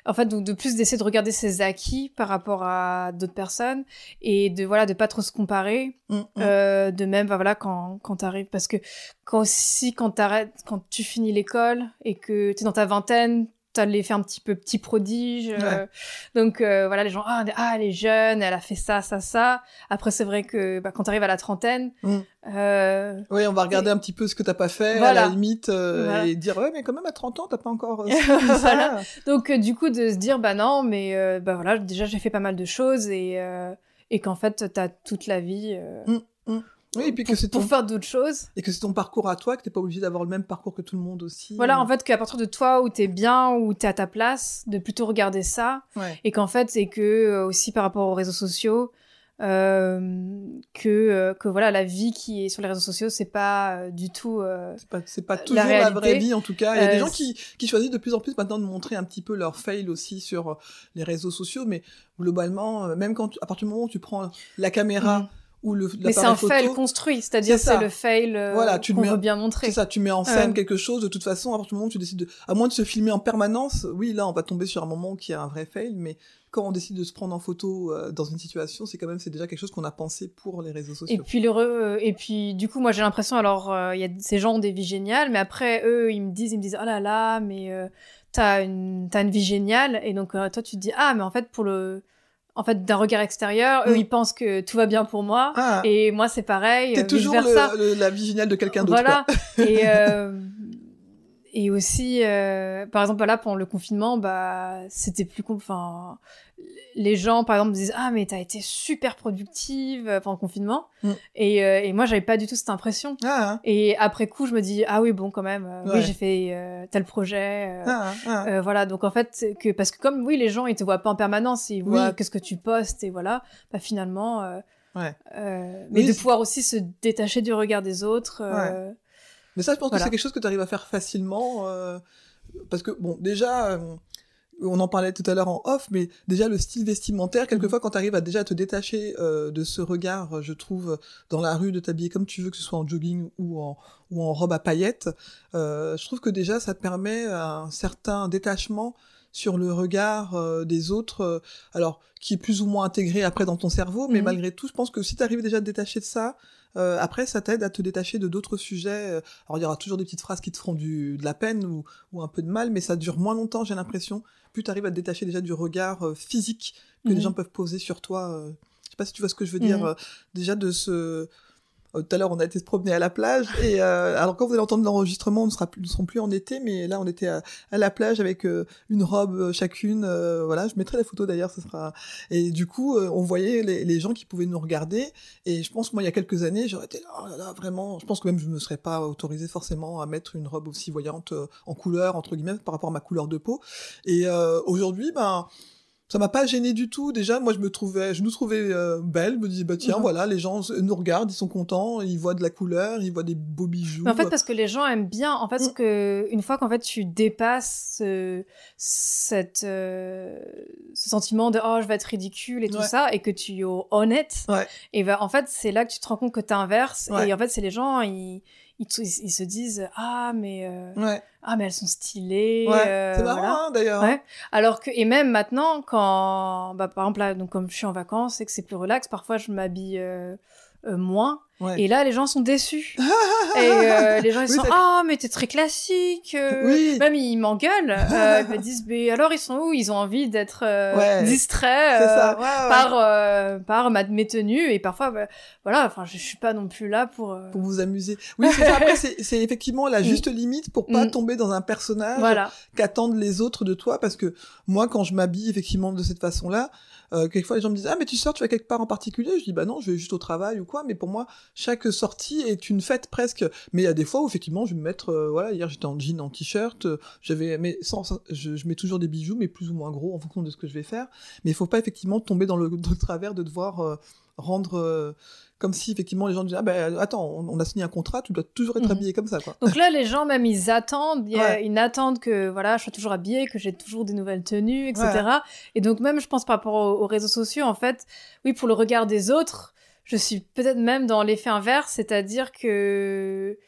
En fait, donc de plus d'essayer de regarder ses acquis par rapport à d'autres personnes et de voilà de pas trop se comparer. Mm, mm. Euh, de même, bah, voilà quand quand t'arrives parce que quand aussi quand t'arrêtes quand tu finis l'école et que t'es dans ta vingtaine ça les fait un petit peu petit prodige. Euh, donc euh, voilà, les gens, ah, ah, elle est jeune, elle a fait ça, ça, ça. Après, c'est vrai que bah, quand tu arrives à la trentaine... Mm. Euh, oui, on va regarder un petit peu ce que t'as pas fait, à la limite, et dire, ouais, mais quand même, à 30 ans, t'as pas encore... voilà. Donc, du coup, de se dire, bah non, mais bah voilà, déjà, j'ai fait pas mal de choses, et, et qu'en fait, t'as toute la vie... Mm, mm. Oui, et puis que c'est pour faire d'autres choses. Et que c'est ton parcours à toi, que t'es pas obligé d'avoir le même parcours que tout le monde aussi. Voilà, en fait, qu'à partir de toi où t'es bien, où t'es à ta place, de plutôt regarder ça. Et qu'en fait, c'est que euh, aussi par rapport aux réseaux sociaux, euh, que euh, que voilà la vie qui est sur les réseaux sociaux c'est pas euh, du tout c'est pas c'est pas toujours la, vraie vie en tout cas il y a des gens qui qui choisissent de plus en plus maintenant de montrer un petit peu leur fail aussi sur les réseaux sociaux mais globalement même quand à partir du moment où tu prends la caméra le mais c'est un fail construit c'est-à-dire c'est le fail euh, voilà, tu qu'on veut bien montrer. C'est ça tu mets en scène quelque chose de toute façon à partir du moment où tu décides de à moins de se filmer en permanence oui là on va tomber sur un moment qui a un vrai fail mais quand on décide de se prendre en photo euh, dans une situation c'est quand même c'est déjà quelque chose qu'on a pensé pour les réseaux sociaux. et puis le euh, et puis du coup moi j'ai l'impression alors il y a ces gens ont des vies géniales mais après eux ils me disent ils me disent oh là là mais t'as une t'as une vie géniale et donc toi tu te dis ah mais en fait pour le en fait d'un regard extérieur eux mm. ils pensent que tout va bien pour moi ah. et moi c'est pareil t'es toujours la vie géniale de quelqu'un d'autre voilà et euh, et aussi euh, par exemple là pendant le confinement bah c'était plus enfin les gens par exemple disent ah mais t'as été super productive euh, pendant le confinement mm. et, euh, et moi j'avais pas du tout cette impression ah, hein. et après coup je me dis ah oui bon quand même euh, oui j'ai fait tel projet ah, ah. voilà donc en fait que parce que comme oui les gens ils te voient pas en permanence ils voient qu'est-ce que tu postes et voilà bah finalement ouais. mais de pouvoir aussi se détacher du regard des autres mais ça je pense que c'est quelque chose que tu arrives à faire facilement parce que bon déjà on en parlait tout à l'heure en off, mais déjà le style vestimentaire, quelquefois quand tu arrives à déjà te détacher euh, de ce regard, je trouve, dans la rue, de t'habiller comme tu veux, que ce soit en jogging ou en, ou en robe à paillettes, euh, je trouve que déjà ça te permet un certain détachement sur le regard euh, des autres, euh, alors qui est plus ou moins intégré après dans ton cerveau, mais Mhm. malgré tout, je pense que si tu arrives déjà à te détacher de ça, euh, après ça t'aide à te détacher de d'autres sujets. euh, Alors il y aura toujours des petites phrases qui te feront du, de la peine ou, ou un peu de mal, mais ça dure moins longtemps, j'ai l'impression. Plus tu arrives à te détacher déjà du regard euh, physique que les Mhm. gens peuvent poser sur toi. euh. Je sais pas si tu vois ce que je veux dire. Euh, déjà de ce tout à l'heure, on a été se promener à la plage. Et euh, alors, quand vous allez entendre l'enregistrement, on ne serons plus en été, mais là, on était à, la plage avec euh, une robe euh, chacune. euh, voilà, je mettrai la photo d'ailleurs. Ce sera. Et du coup, euh, on voyait les, gens qui pouvaient nous regarder. Et je pense moi, il y a quelques années, j'aurais été là, oh là vraiment. Je pense que même je me serais pas autorisé forcément à mettre une robe aussi voyante euh, en couleur entre guillemets par rapport à ma couleur de peau. Et euh, aujourd'hui, ben ça m'a pas gêné du tout. Déjà, moi, je me trouvais, je nous trouvais euh, belles. Je me disais, bah tiens, Mhm. voilà, les gens nous regardent, ils sont contents, ils voient de la couleur, ils voient des beaux bijoux. Mais en fait, parce que les gens aiment bien, en fait, Mm. que, une fois qu'en fait tu dépasses ce, cette, euh, ce sentiment de oh je vais être ridicule et tout Ouais. ça, et que tu es honnête, Ouais. et ben en fait c'est là que tu te rends compte que t'inverses, Ouais. et en fait c'est les gens ils, ils, ils se disent ah mais euh, Ouais, ah mais elles sont stylées, ouais. euh, c'est marrant, voilà. hein, d'ailleurs. Ouais. Alors que, et même maintenant, quand, bah, par exemple, là, donc, comme je suis en vacances et que c'est plus relax, parfois je m'habille euh, euh, moins. Ouais. Et là, les gens sont déçus. et euh, les gens, ils Oui, sont, ah, mais t'es très classique. euh. Oui. Même ils m'engueulent. euh, ils me disent, mais alors, ils sont où? Ils ont envie d'être euh, Ouais. distraits. Ça. Ouais. Par, euh, par ma, mes tenues. Et parfois, bah, voilà, enfin, je, je suis pas non plus là pour. euh, Pour vous amuser. Oui, ça. Après, c'est effectivement la juste limite pour pas Mm. tomber dans un personnage Voilà. qu'attendent les autres de toi. Parce que moi, quand je m'habille effectivement de cette façon-là, euh, quelquefois les gens me disent ah mais tu sors, tu vas quelque part en particulier? Je dis bah non, je vais juste au travail ou quoi. Mais pour moi, chaque sortie est une fête presque. Mais il y a des fois où effectivement je vais me mettre euh, voilà hier j'étais en jean, en t-shirt. euh, J'avais mais sans, je, mets toujours des bijoux mais plus ou moins gros en fonction de ce que je vais faire. Mais il faut pas effectivement tomber dans le, dans le travers de devoir rendre euh, comme si effectivement les gens disaient ah ben attends on, on a signé un contrat, tu dois toujours être Mhm. habillé comme ça quoi. Donc là, les gens, même, ils attendent, il y a- Ouais. que, voilà, je sois toujours habillée, que j'ai toujours des nouvelles tenues, etc. Ouais. Et donc, même, je pense par rapport aux, aux réseaux sociaux, en fait, oui, pour le regard des autres, je suis peut-être même dans l'effet inverse, c'est-à-dire que,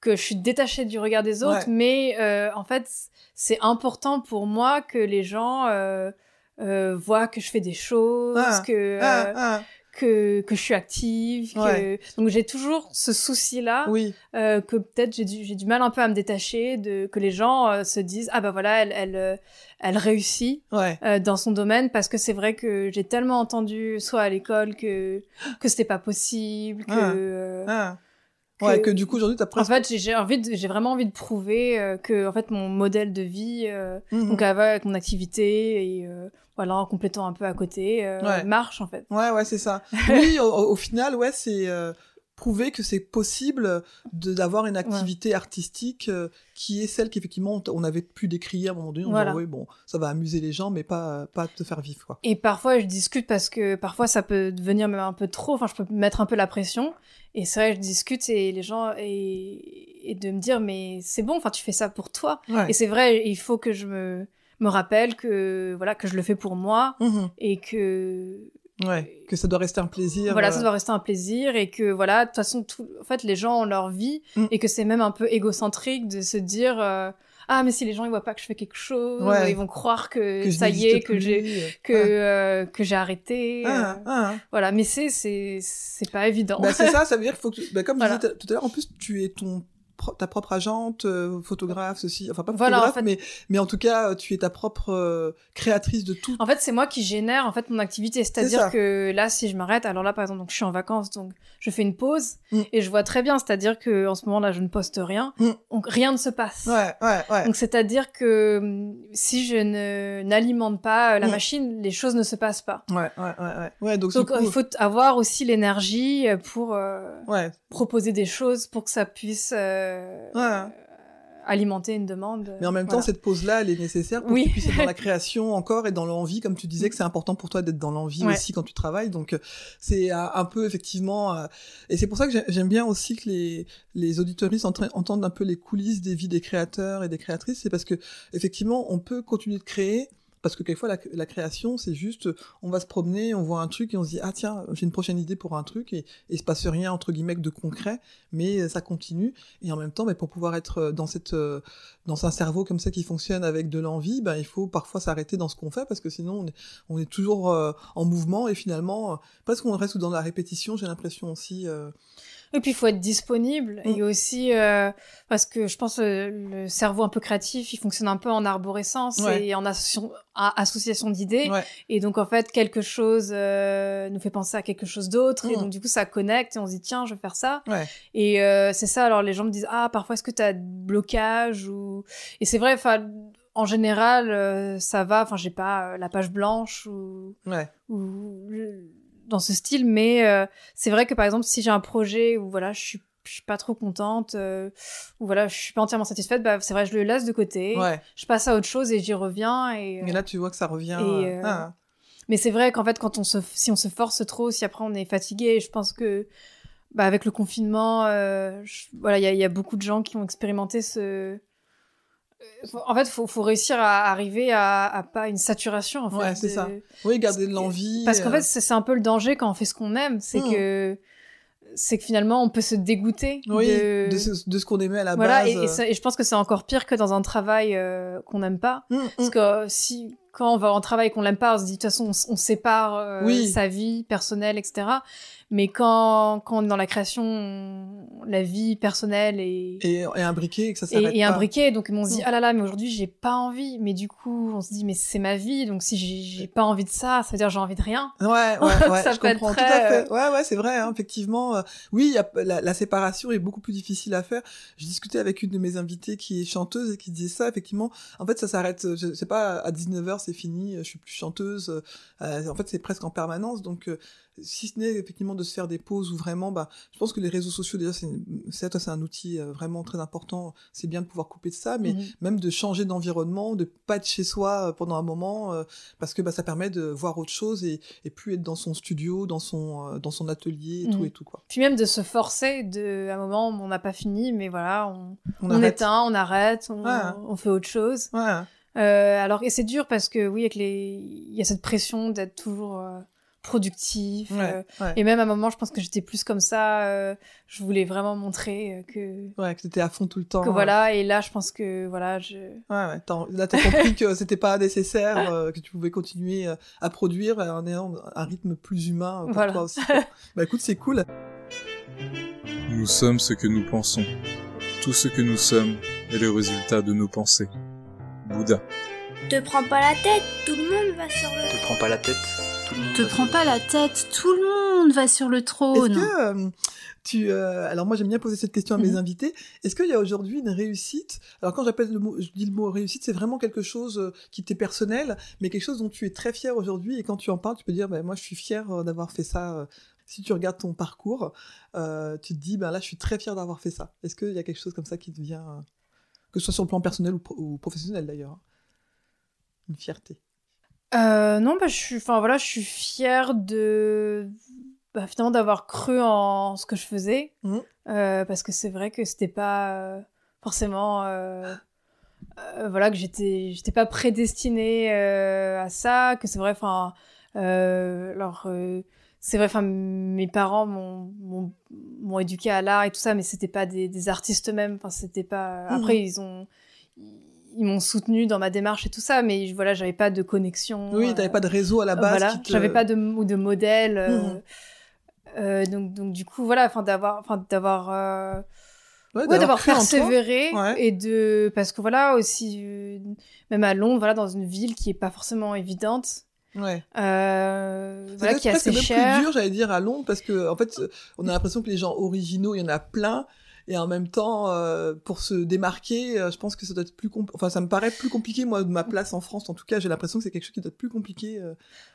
que je suis détachée du regard des autres, Ouais. mais, euh, en fait, c'est important pour moi que les gens, euh, euh, voient que je fais des choses, Ah. que, Ah, ah, que, que je suis active, que... Donc j'ai toujours ce souci-là oui, euh, que peut-être j'ai du, j'ai du mal un peu à me détacher de que les gens euh, se disent ah bah voilà elle elle euh, elle réussit ouais. euh, dans son domaine parce que c'est vrai que j'ai tellement entendu soit à l'école que que c'était pas possible que, Ah. euh, Ah. que- Ouais, que du coup aujourd'hui t'as en presque. fait j'ai- envie de- j'ai vraiment envie de prouver que en fait mon modèle de vie euh, Mhm. donc avec mon activité et euh, voilà en complétant un peu à côté euh, Ouais. marche en fait Ouais, ouais, c'est ça. Oui, au, au final, ouais, c'est euh, prouver que c'est possible d'avoir une activité artistique euh, qui est celle qu'effectivement on, avait pu décrire à un moment donné. On Voilà. disait, oui, bon, ça va amuser les gens, mais pas pas te faire vivre, quoi. Et parfois, je discute parce que parfois, ça peut devenir même un peu trop. Enfin, je peux mettre un peu la pression. Et c'est vrai, je discute et les gens et, et de me dire, mais c'est bon. Enfin, tu fais ça pour toi. Ouais. Et c'est vrai, il faut que je me me rappelle que voilà que je le fais pour moi Mhm. et que Ouais. Que ça doit rester un plaisir. voilà, euh, ça doit rester un plaisir et que voilà, de toute façon, tout, en fait, les gens ont leur vie Mm. et que c'est même un peu égocentrique de se dire. euh, ah mais si les gens ils voient pas que je fais quelque chose, Ouais. ils vont croire que, ça y est, que j'ai euh, que euh, que j'ai arrêté. Ah, euh, ah, ah. voilà, mais c'est c'est c'est pas évident. Bah, c'est ça, ça veut dire qu'il faut que, tu- bah, comme Voilà. je disais tout à l'heure, en plus, tu es ton pro- ta propre agente, euh, photographe, ceci, enfin pas Voilà, photographe, en fait- mais, mais en tout cas, tu es ta propre euh, créatrice de tout. En fait, c'est moi qui génère en fait mon activité, c'est-à-dire que là, si je m'arrête, alors là, par exemple, donc je suis en vacances, donc je fais une pause Mm. et je vois très bien, c'est-à-dire que en ce moment là, je ne poste rien, Mm. donc rien ne se passe. Ouais, ouais, ouais. Donc c'est-à-dire que hum, si je ne n'alimente pas euh, la Mm. machine, les choses ne se passent pas. Ouais, ouais, ouais, ouais. Donc, Donc du coup, euh, il faut avoir aussi l'énergie euh, pour euh, proposer des choses pour que ça puisse euh, Ouais. euh, alimenter une demande. Mais en même temps, cette pause-là, elle est nécessaire pour Oui. que tu puisses être dans la création encore et dans l'envie, comme tu disais que c'est important pour toi d'être dans l'envie Ouais. aussi quand tu travailles. Donc, euh, c'est euh, un peu effectivement, et c'est pour ça que j'ai- j'aime bien aussi que les les auditoristes entendent un peu les coulisses des vies des créateurs et des créatrices. C'est parce que effectivement, on peut continuer de créer parce que quelquefois la, création c'est juste on va se promener on voit un truc et on se dit ah tiens j'ai une prochaine idée pour un truc et, il se passe rien entre guillemets de concret mais ça continue. Et en même temps mais pour pouvoir être dans cette dans un cerveau comme ça qui fonctionne avec de l'envie ben il faut parfois s'arrêter dans ce qu'on fait parce que sinon on est, toujours en mouvement et finalement presque on reste dans la répétition j'ai l'impression aussi et puis il faut être disponible et mm. aussi euh, parce que je pense euh, le cerveau un peu créatif, il fonctionne un peu en arborescence et en association, association d'idées. Et donc en fait quelque chose euh, nous fait penser à quelque chose d'autre et mm. donc du coup ça connecte et on se dit tiens je vais faire ça. Et c'est ça. Alors les gens me disent ah parfois est-ce que tu as blocage ou et c'est vrai. Enfin en général, ça va. Enfin, j'ai pas la page blanche ou, ou dans ce style, mais euh, c'est vrai que par exemple, si j'ai un projet où voilà, je suis je suis pas trop contente euh, ou voilà je suis pas entièrement satisfaite bah c'est vrai je le laisse de côté ouais. je passe à autre chose et j'y reviens et mais là tu vois que ça revient euh, ah. mais c'est vrai qu'en fait quand on se si on se force trop si après on est fatigué je pense que bah avec le confinement voilà il y a, y a, beaucoup de gens qui ont expérimenté ce en fait, faut, faut réussir à arriver à, à pas une saturation. En fait, ouais, c'est ça. Oui, garder de l'envie. Parce qu'en fait, c'est un peu le danger quand on fait ce qu'on aime, c'est hmm. que c'est que finalement on peut se dégoûter oui, de... De, ce, de ce qu'on aimait à la voilà, base. Et, et, et, je pense que c'est encore pire que dans un travail euh, qu'on n'aime pas. Hmm, Parce hmm. que si quand on va en travail qu'on l'aime pas, on se dit de toute façon on, on sépare euh, sa vie personnelle, etc. Mais quand, quand on est dans la création, la vie personnelle est... Et, et imbriquée, que ça s'arrête Et, et imbriquée, donc on se dit, ah là là, mais aujourd'hui j'ai pas envie. Mais du coup, on se dit, mais c'est ma vie, donc si j'ai pas envie de ça, ça veut dire j'ai envie de rien. Ouais, ouais, ouais, ça je comprends tout à fait. Ouais, ouais, c'est vrai, hein, effectivement. Euh, oui, y a, la, la, séparation est beaucoup plus difficile à faire. Je discutais avec une de mes invitées qui est chanteuse et qui disait ça, effectivement. En fait, ça s'arrête, je sais pas, à 19h c'est fini, je suis plus chanteuse. Euh, en fait, c'est presque en permanence, donc... Euh, si ce n'est effectivement de se faire des pauses ou vraiment, bah, je pense que les réseaux sociaux, déjà, c'est, c'est un outil euh, vraiment très important. C'est bien de pouvoir couper de ça, mais mhm. même de changer d'environnement, de pas être chez soi euh, pendant un moment, euh, parce que bah, ça permet de voir autre chose et, et plus être dans son studio, dans son, dans son atelier et tout mhm. et tout, quoi. Puis même de se forcer de, à un moment, on n'a pas fini, mais voilà, on, on, éteint, on arrête, on, on, fait autre chose. Ouais. alors, et c'est dur parce que oui, avec les, il y a cette pression d'être toujours, productif. Euh, et même à un moment, je pense que j'étais plus comme ça. Euh, je voulais vraiment montrer euh, que. Ouais, que t'étais à fond tout le temps. Que voilà. Et là, je pense que voilà, je. Ouais, ouais. Là, t'as compris que c'était pas nécessaire, que tu pouvais continuer à produire en ayant un rythme plus humain pour voilà. toi aussi. bah écoute, c'est cool. Nous sommes ce que nous pensons. Tout ce que nous sommes est le résultat de nos pensées. Bouddha. Te prends pas la tête, tout le monde va sur le. Te prends pas la tête. Te prends pas la tête, tout le monde va sur le trône. Est-ce que euh, tu, euh, alors moi j'aime bien poser cette question à mes mhm. invités. Est-ce qu'il y a aujourd'hui une réussite? Alors quand j'appelle le mot, je dis le mot réussite, c'est vraiment quelque chose euh, qui t'est personnel, mais quelque chose dont tu es très fier aujourd'hui. Et quand tu en parles, tu peux dire, ben moi je suis fier d'avoir fait ça. Si tu regardes ton parcours, tu te dis, ben là je suis très fier d'avoir fait ça. Est-ce qu'il y a quelque chose comme ça qui te vient, que ce soit sur le plan personnel ou, ou professionnel d'ailleurs, hein? une fierté euh, non, bah, je suis, enfin voilà, je suis fière de, bah, finalement d'avoir cru en ce que je faisais, mmh. euh, parce que c'est vrai que c'était pas euh, forcément, euh, euh, voilà, que j'étais, j'étais pas prédestinée euh, à ça, que c'est vrai, enfin, alors c'est vrai, enfin mes parents m'ont, m'ont, éduqué à l'art et tout ça, mais c'était pas des, des artistes eux-mêmes, enfin c'était pas. Après mmh. ils ont ils m'ont soutenu dans ma démarche et tout ça, mais voilà, j'avais pas de connexion. Oui, t'avais pas de réseau à la base. Voilà, j'avais pas de ou de modèle. Euh, mmh. euh, donc donc du coup voilà, enfin d'avoir enfin d'avoir euh, ouais, d'avoir persévéré et de parce que voilà aussi euh, même à Londres voilà dans une ville qui est pas forcément évidente. Ouais. Euh, voilà, qui est assez même cher. plus dur, j'allais dire, à Londres, parce que, en fait, on a l'impression que les gens originaux, il y en a plein, et en même temps euh, pour se démarquer euh, je pense que ça doit être plus enfin ça me paraît plus compliqué moi de ma place en France en tout cas j'ai l'impression que c'est quelque chose qui doit être plus compliqué euh.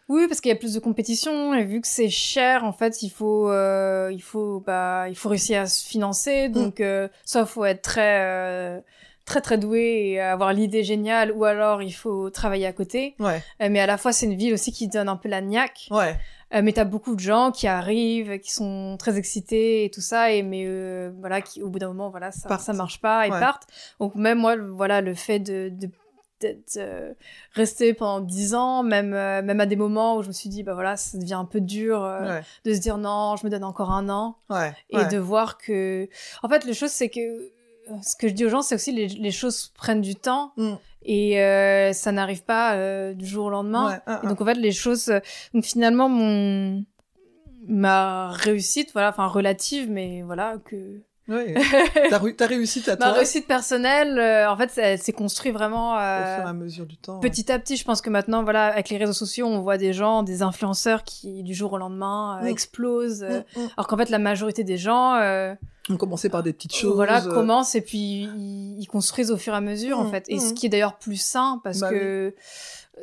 oui parce qu'il y a plus de compétition et vu que c'est cher en fait il faut il faut bah il faut réussir à se financer mm. donc soit faut être très très très doué et avoir l'idée géniale ou alors il faut travailler à côté. Ouais. mais à la fois c'est une ville aussi qui donne un peu la niaque. Ouais. Euh, mais t'as beaucoup de gens qui arrivent, qui sont très excités et tout ça, et mais euh, voilà, qui au bout d'un moment, voilà, ça, ça marche pas et partent. Donc même moi, voilà, le fait de, de d'être euh, restée pendant dix ans, même euh, même à des moments où je me suis dit bah voilà ça devient un peu dur euh, de se dire non je me donne encore un an. Ouais, et de voir que en fait les choses c'est que ce que je dis aux gens c'est aussi les, les choses prennent du temps Mm. et euh, ça n'arrive pas euh, du jour au lendemain Ouais, Et un. donc en fait les choses euh, donc finalement mon ma réussite voilà enfin relative mais voilà que Ouais. ta, ru- ta réussite à ma toi, réussite personnelle euh, en fait ça- elle s'est construit vraiment au euh, fur et à mesure du temps. petit à petit je pense que maintenant voilà avec les réseaux sociaux on voit des gens des influenceurs qui du jour au lendemain euh, Mm. explosent euh, Mm, alors qu'en fait la majorité des gens euh, On commençait par des petites choses. voilà euh, commencent et puis ils, construisent au fur et à mesure en Mm, fait et ce mm. qui est d'ailleurs plus sain parce Bah que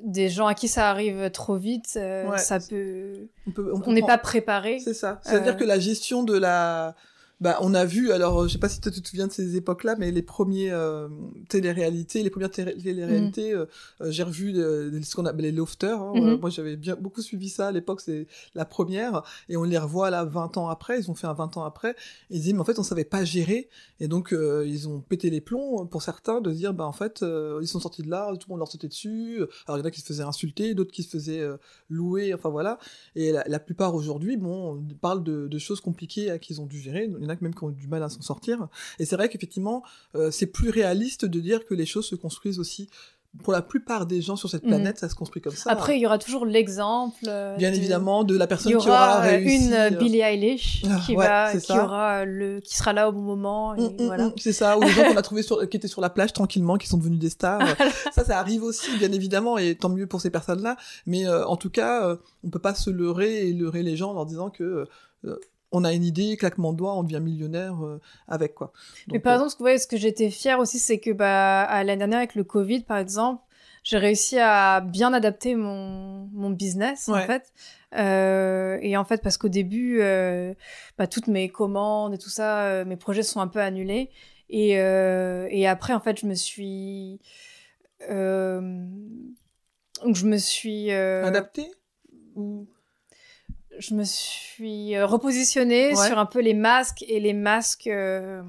des gens à qui ça arrive trop vite euh, Ouais. ça peut on peut- on on n'est pas préparé C'est ça. C'est-à-dire Euh, que la gestion de la... Bah, on a vu, alors je sais pas si toi tu te souviens de ces époques-là, mais les premiers euh, télé-réalités, les premières télé- télé-réalités, euh, euh, j'ai revu euh, ce qu'on appelle les lofters. hein. Mhm. Euh, moi j'avais bien beaucoup suivi ça à l'époque, c'est la première, et on les revoit là 20 ans après, ils ont fait un 20 ans après, et ils disent mais en fait on savait pas gérer, et donc euh, ils ont pété les plombs pour certains de dire bah en fait euh, ils sont sortis de là, tout le monde leur sautait dessus, alors il y en a qui se faisaient insulter, d'autres qui se faisaient euh, louer, enfin voilà, et la, la plupart aujourd'hui, bon, on parle de, de choses compliquées hein, qu'ils ont dû gérer. En a même qui ont du mal à s'en sortir. Et c'est vrai qu'effectivement, euh, c'est plus réaliste de dire que les choses se construisent aussi. Pour la plupart des gens sur cette Mhm. planète, ça se construit comme ça. après il y aura toujours l'exemple euh, bien de- évidemment, de la personne qui aura euh, réussi. une Billie Eilish Ah, qui ouais, va qui aura le qui sera là au bon moment Mm, mm, voilà mm, c'est ça, ou les gens qu'on a trouvés sur, qui étaient sur la plage tranquillement, qui sont devenus des stars. ça, ça arrive aussi, bien évidemment, et tant mieux pour ces personnes-là. Mais euh, en tout cas, euh, on peut pas se leurrer et leurrer les gens en leur disant que on a une idée, claquement de doigts, on devient millionnaire euh, avec quoi. Mais par euh, exemple, ce que, ouais, ce que j'étais fière aussi, c'est que bah, à l'année dernière, avec le Covid, par exemple, j'ai réussi à bien adapter mon, mon business, en fait. Euh, et en fait, parce qu'au début, euh, bah, toutes mes commandes et tout ça, mes projets sont un peu annulés. Et, et après, en fait, je me suis... Donc, je me suis... euh, adapté ou je me suis euh, repositionnée Ouais. sur un peu les masques et les masques euh,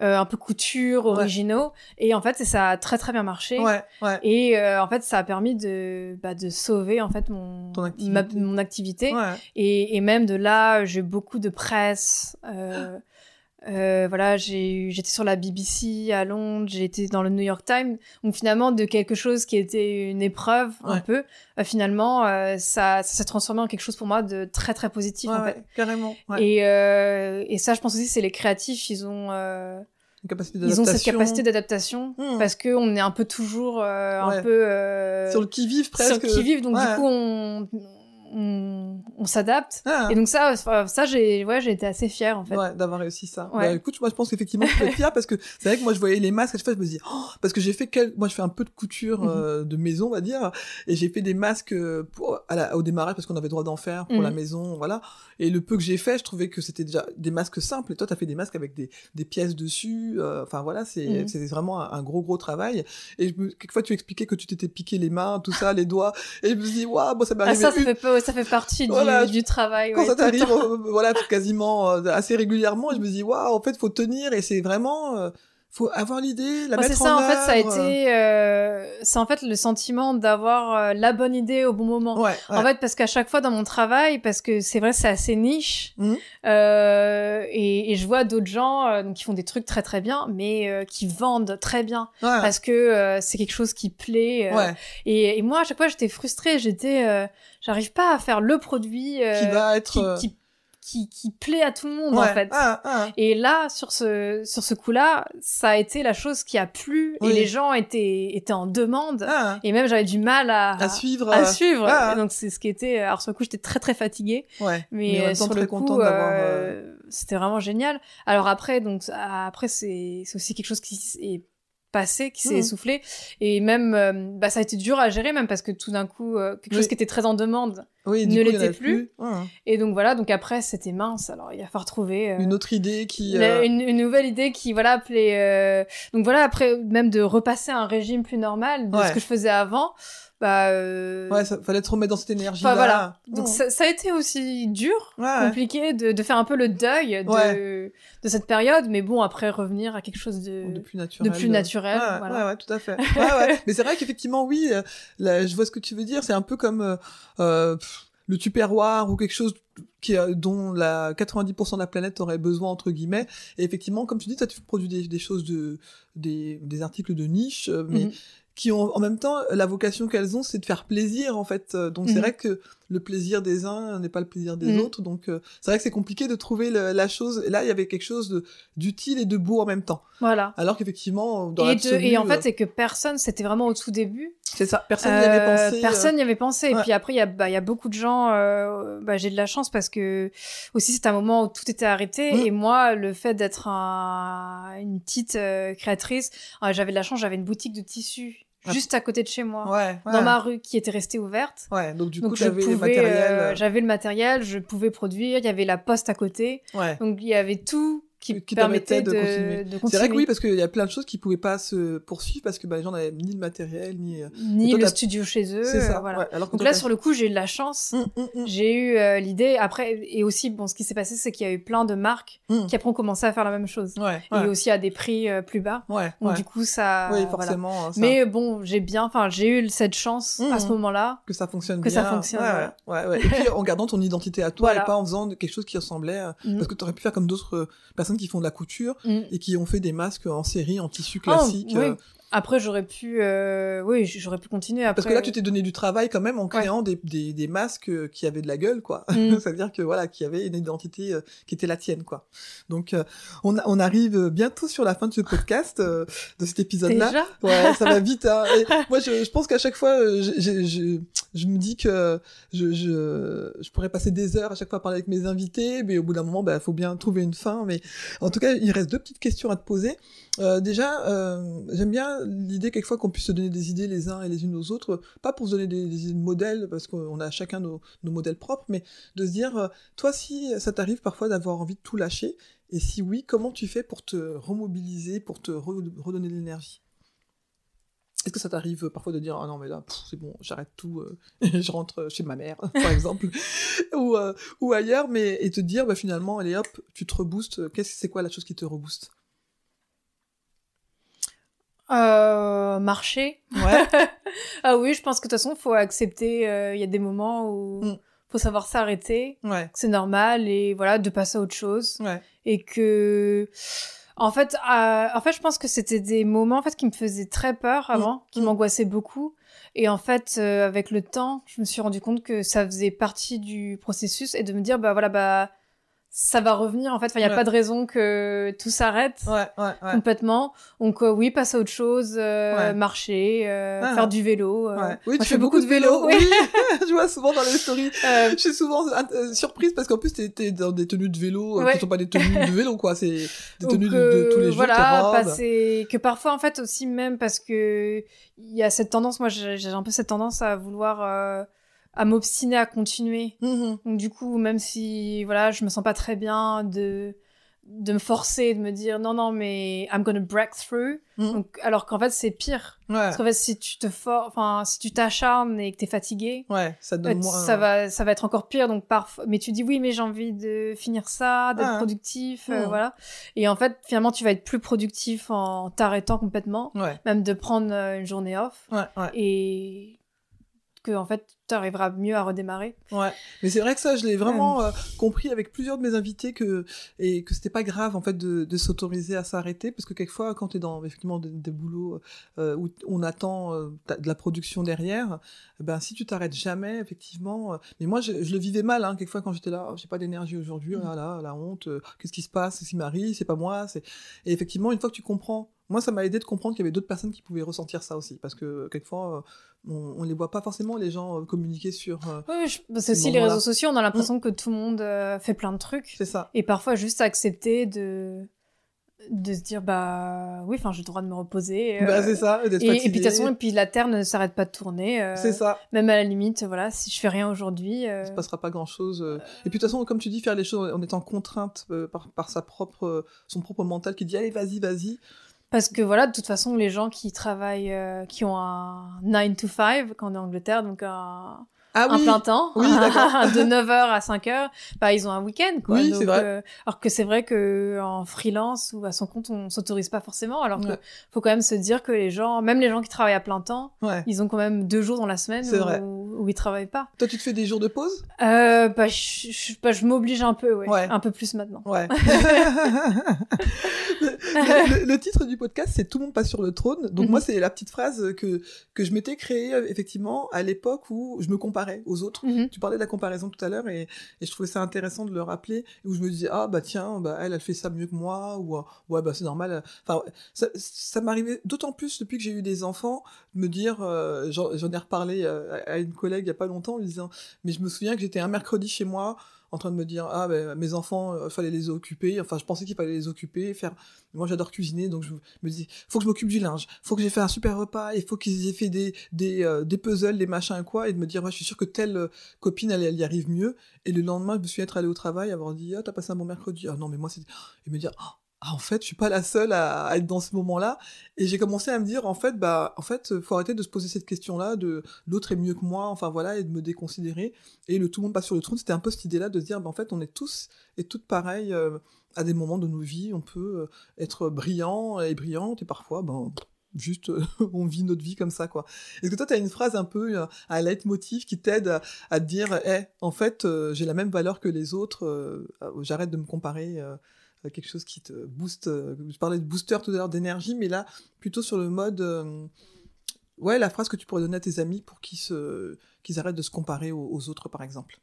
euh, un peu couture, Ouais. originaux. Et en fait, ça a très très bien marché. ouais, ouais. Et euh, en fait, ça a permis de, bah, de sauver en fait mon, Ton activité. ma- mon activité. ouais. Et, et même de là, j'ai beaucoup de presse. Euh, voilà, j'étais sur la BBC à Londres, j'ai été dans le New York Times. Donc finalement, de quelque chose qui était une épreuve un peu, euh, finalement, euh, ça, ça s'est transformé en quelque chose pour moi de très très positif Ouais, en ouais, fait. carrément. Et, euh, et ça, je pense aussi, c'est les créatifs, ils ont, euh, ils ont cette capacité d'adaptation Hmm. parce que on est un peu toujours euh, un peu euh, sur le qui vive sur presque. le qui vive, donc Ouais. du coup on on, on s'adapte. Ah. Et donc ça, enfin, ça j'ai ouais, j'ai été assez fière en fait. Ouais, d'avoir réussi ça. Ouais. Bah, écoute, moi je pense qu'effectivement je être fière parce que c'est vrai que moi je voyais les masques à chaque fois je me dis oh, parce que j'ai fait quel... moi je fais un peu de couture Mhm. euh, de maison on va dire et j'ai fait des masques euh, pour à la- au démarrage parce qu'on avait droit d'en faire pour Mhm. la maison voilà et le peu que j'ai fait je trouvais que c'était déjà des masques simples et toi t'as fait des masques avec des, des pièces dessus euh, enfin voilà c'est Mhm. vraiment un, un gros gros travail et je me... quelquefois tu expliquais que tu t'étais piqué les mains tout ça les doigts et je me dis waouh bon ça m'est Ah, arrivé ça, ça une- fait, ça fait partie du, Voilà. du travail. quand ouais, ça t'arrive, euh, voilà, quasiment euh, assez régulièrement, je me dis, waouh, en fait, faut tenir et c'est vraiment, euh, faut avoir l'idée, la Ouais, mettre c'est ça, en en fait, ça a été, euh, c'est en fait le sentiment d'avoir euh, la bonne idée au bon moment. Ouais, ouais. En fait, parce qu'à chaque fois dans mon travail, parce que c'est vrai, c'est assez niche, Mhm. euh, et, et je vois d'autres gens qui font des trucs très très bien, mais qui vendent très bien Ouais, parce que c'est quelque chose qui plaît. ouais, et, et moi, à chaque fois, j'étais frustrée. J'étais, euh, j'arrive pas à faire le produit euh, qui va être, qui, euh, qui, qui, qui plaît à tout le monde ouais, en fait. ah, ah. Et là, sur ce, sur ce coup-là, ça a été la chose qui a plu Oui. et les gens étaient, étaient en demande. ah, Et même j'avais du mal à, à suivre, à euh, suivre. Donc c'est ce qui était. Alors sur le coup, j'étais très très fatiguée, ouais, mais, euh, temps, sur le coup, d'avoir, euh, c'était vraiment génial. Alors après, donc après c'est c'est aussi quelque chose qui est passé, qui s'est Mhm. essoufflé, et même euh, bah ça a été dur à gérer même parce que tout d'un coup euh, quelque chose qui était très en demande. oui, ne l'était plus. Et donc voilà, donc après c'était mince. Alors il va falloir trouver. euh, Une autre idée qui, la- euh, une, une nouvelle idée qui voilà appelait euh, donc voilà après même de repasser à un régime plus normal de Ouais. ce que je faisais avant bah euh... ouais ça fallait te remettre dans cette énergie enfin, voilà. Donc ça, ça, a été aussi dur ouais, compliqué de, de, faire un peu le deuil de, de cette période. Mais bon après revenir à quelque chose de, de plus naturel de plus naturel ouais, voilà. ouais, tout à fait. Mais c'est vrai qu'effectivement oui euh, là, je vois ce que tu veux dire. C'est un peu comme euh, euh le tupperware ou quelque chose qui dont la 90% de la planète aurait besoin entre guillemets. Et effectivement comme tu dis toi tu produis des, des choses de des, des articles de niche mais mm -hmm qui ont en même temps la vocation qu'elles ont, c'est de faire plaisir en fait. Donc mmh. c'est vrai que le plaisir des uns n'est pas le plaisir des mmh. autres. Donc euh, c'est vrai que c'est compliqué de trouver le, la chose. Et là, il y avait quelque chose d'utile et de beau en même temps. Voilà. Alors qu'effectivement, dans et, de, et en fait, c'est que personne, c'était vraiment au tout début. C'est ça. Personne n'y avait pensé. Euh, personne n'y avait pensé. Ouais. Et puis après, il y a, bah, y a beaucoup de gens. Euh, bah, j'ai de la chance parce que aussi c'est un moment où tout était arrêté. Mmh. Et moi, le fait d'être un, une petite euh, créatrice, j'avais de la chance. J'avais une boutique de tissus juste à côté de chez moi, ouais, ouais. dans ma rue qui était restée ouverte. Ouais, donc du coup, j'avais le matériel. Euh, j'avais le matériel, je pouvais produire, il y avait la poste à côté. Ouais. Donc il y avait tout qui, qui permettait de, de, continuer. C'est vrai que oui, parce qu'il y a plein de choses qui pouvaient pas se poursuivre parce que bah, les gens n'avaient ni le matériel, ni... euh, le studio chez eux. C'est ça, voilà. ouais. Alors Donc là, sur le coup, j'ai eu de la chance. Mmh, mmh, mmh. J'ai eu euh, l'idée. Après, et aussi, bon, ce qui s'est passé, c'est qu'il y a eu plein de marques qui après ont commencé à faire la même chose. Ouais, Et aussi à des prix euh, plus bas. Ouais, Donc du coup, ça... oui, forcément. hein, ça- Mais bon, j'ai bien... Enfin, j'ai eu cette chance à ce moment-là. que ça fonctionne que bien. ça fonctionne, Ouais, ouais. Et puis en gardant ton identité à toi Voilà. et pas en faisant quelque chose qui ressemblait. Parce que tu aurais pu faire comme d'autres personnes qui font de la couture Mm. et qui ont fait des masques en série, en tissu Oh, classique. oui. Après, j'aurais pu... euh, Oui, j'aurais pu continuer après. Parce que là, tu t'es donné du travail quand même en créant des, des, des masques euh, qui avaient de la gueule, quoi. Mm. C'est-à-dire que voilà, qui avaient une identité euh, qui était la tienne, quoi. Donc, euh, on, on arrive bientôt sur la fin de ce podcast, de cet épisode-là. Ouais, ça va vite. Hein. Et moi, je, je pense qu'à chaque fois, je, je, je, me dis que je, je, je pourrais passer des heures à chaque fois à parler avec mes invités, mais au bout d'un moment, il bah, faut bien trouver une fin. Mais en tout cas, il reste deux petites questions à te poser. Euh, déjà, euh, j'aime bien l'idée quelquefois qu'on puisse se donner des idées les uns et les unes aux autres, pas pour se donner des, idées de modèles, parce qu'on a chacun nos, modèles propres, mais de se dire, euh, toi, si ça t'arrive parfois d'avoir envie de tout lâcher, et si oui, comment tu fais pour te remobiliser, pour te re- redonner de l'énergie? Est-ce que ça t'arrive parfois de dire, ah non, mais là, c'est bon, j'arrête tout, euh, je rentre chez ma mère, par exemple, ou, euh, ou ailleurs, mais et te dire, bah, finalement, allez hop, tu te reboostes, c'est quoi la chose qui te rebooste? Euh, marcher. Ouais. ah oui, je pense que de toute façon, faut accepter. euh, Il y a des moments où Mm. faut savoir s'arrêter, Ouais, c'est normal et voilà de passer à autre chose ouais, et que. En fait, euh, en fait, je pense que c'était des moments en fait qui me faisaient très peur avant, qui Mm. m'angoissaient beaucoup. Et en fait, euh, avec le temps, je me suis rendu compte que ça faisait partie du processus et de me dire bah voilà bah ça va revenir en fait. Enfin, il y a Ouais. pas de raison que tout s'arrête ouais, ouais, ouais. complètement. Donc euh, oui, passer à autre chose, euh, Ouais. marcher, euh, Ah. faire du vélo. euh. Ouais. Oui, Moi, tu je fais fais beaucoup de vélo. Oui, oui. je vois souvent dans les stories. Euh, Je suis souvent euh, surprise parce qu'en plus t'es dans des tenues de vélo Ouais. qui sont pas des tenues de vélo quoi, c'est des donc, tenues de, de tous les jours. Voilà, passer que parfois en fait aussi même parce que il y a cette tendance, moi j'ai j'ai un peu cette tendance à vouloir euh, à m'obstiner à continuer. Mhm. Donc du coup, même si voilà, je me sens pas très bien de de me forcer, de me dire non non mais I'm gonna break through. Mhm. Donc alors qu'en fait c'est pire. Ouais, Parce qu'en fait si tu te for enfin si tu t'acharnes et que t'es fatigué, ouais, ça te Ouais, donne moins. ça va ça va être encore pire donc parfois mais tu dis oui mais j'ai envie de finir ça d'être Ah. productif euh, Hmm. voilà et en fait finalement tu vas être plus productif en t'arrêtant complètement même de prendre euh, une journée off et que en fait tu arriveras mieux à redémarrer Ouais, mais c'est vrai que ça, je l'ai vraiment euh, compris avec plusieurs de mes invités que et que c'était pas grave en fait de, de s'autoriser à s'arrêter parce que quelquefois quand t'es dans effectivement des, des boulots euh, où on attend euh, de la production derrière, eh ben si tu t'arrêtes jamais effectivement. euh, mais moi je, je le vivais mal hein, quelquefois quand j'étais là, oh, j'ai pas d'énergie aujourd'hui, oh là là, la honte, euh, qu'est-ce qui se passe, c'est Marie, c'est pas moi, c'est et effectivement une fois que tu comprends. Moi, ça m'a aidé de comprendre qu'il y avait d'autres personnes qui pouvaient ressentir ça aussi, parce que quelquefois, euh, on, on les voit pas forcément les gens euh, communiquer sur. euh, oui je- c'est Ces aussi les réseaux sociaux on a l'impression que tout le monde euh, fait plein de trucs c'est ça. et parfois juste accepter de de se dire bah oui enfin j'ai le droit de me reposer euh, Bah, c'est ça, d'être et, et puis de toute façon et puis la terre ne s'arrête pas de tourner euh, C'est ça, même à la limite voilà si je fais rien aujourd'hui euh, il se passera pas grand chose. Et puis de toute façon, comme tu dis, faire les choses en étant contrainte euh, par, par sa propre, euh, son propre mental qui dit allez, vas-y, vas-y. Parce que voilà, de toute façon, les gens qui travaillent, euh, qui ont un 9 to 5 quand on est en Angleterre, donc un, Ah un oui. plein temps, Oui, de 9h à 5h, bah, ils ont un week-end, quoi. Oui, Donc, c'est vrai. euh, alors que c'est vrai que en freelance ou à son compte, on s'autorise pas forcément. Alors Ouais. faut quand même se dire que les gens, même les gens qui travaillent à plein temps, Ouais. ils ont quand même deux jours dans la semaine où, où ils travaillent pas. Toi, tu te fais des jours de pause? Euh, bah, je, je, bah, je m'oblige un peu, ouais. Ouais. Un peu plus maintenant. Ouais. le, le- le titre du podcast, c'est Tout le monde passe sur le trône. Donc Mhm. moi, c'est la petite phrase que, que je m'étais créée effectivement à l'époque où je me comparais aux autres. Mhm. Tu parlais de la comparaison tout à l'heure et, et je trouvais ça intéressant de le rappeler où je me disais ah bah tiens bah elle elle fait ça mieux que moi ou euh, ouais bah c'est normal enfin ça, ça m'arrivait d'autant plus depuis que j'ai eu des enfants de me dire euh, j'en ai reparlé euh, à une collègue il y a pas longtemps en lui disant mais je me souviens que j'étais un mercredi chez moi en train de me dire ah ben mes enfants euh, fallait les occuper. Enfin je pensais qu'il fallait les occuper faire moi j'adore cuisiner donc je me dis faut que je m'occupe du linge. Faut que j'ai fait un super repas il faut qu'ils aient fait des des, euh, des puzzles des machins quoi et de me dire ouais je suis sûr que telle euh, copine elle, y arrive mieux. Et le lendemain je me suis être allé au travail avoir dit ah t'as passé un bon mercredi. Ah non mais moi c'est et me dire ah en fait je suis pas la seule à, à être dans ce moment là et j'ai commencé à me dire en fait bah en fait faut arrêter de se poser cette question là de l'autre est mieux que moi enfin voilà et de me déconsidérer et le tout le monde passe sur le trône. C'était un peu cette idée là de se dire bah, en fait on est tous et toutes pareilles euh, à des moments de nos vies. On peut euh, être brillant et brillante et parfois ben juste euh, on vit notre vie comme ça quoi. Est-ce que toi tu as une phrase un peu euh, un leitmotiv qui t'aide à, à te dire eh en fait j'ai la même valeur que les autres j'arrête de me comparer à quelque chose qui te booste euh, je parlais de booster tout à l'heure d'énergie mais là plutôt sur le mode euh, ouais la phrase que tu pourrais donner à tes amis pour qu'ils se qu'ils arrêtent de se comparer aux, aux autres par exemple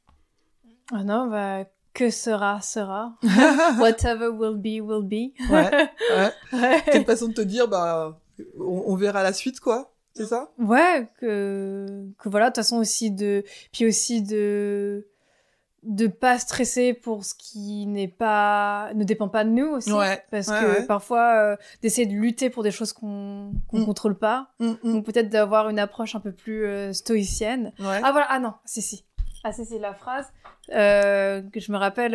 Ah non, bah, que sera, sera. Whatever will be, will be. ouais, ouais. Ouais. c'est une façon de te dire bah on, on verra la suite quoi c'est ça? Ouais, que, que voilà, de toute façon aussi de, puis aussi de, de pas stresser pour ce qui n'est pas, ne dépend pas de nous aussi. Ouais, Parce ouais, que ouais. parfois, euh, d'essayer de lutter pour des choses qu'on, qu'on Mm. contrôle pas. Mm, mm. Donc peut-être d'avoir une approche un peu plus euh, stoïcienne. Ah voilà, ah non, si si. Ah si c'est la phrase euh, que je me rappelle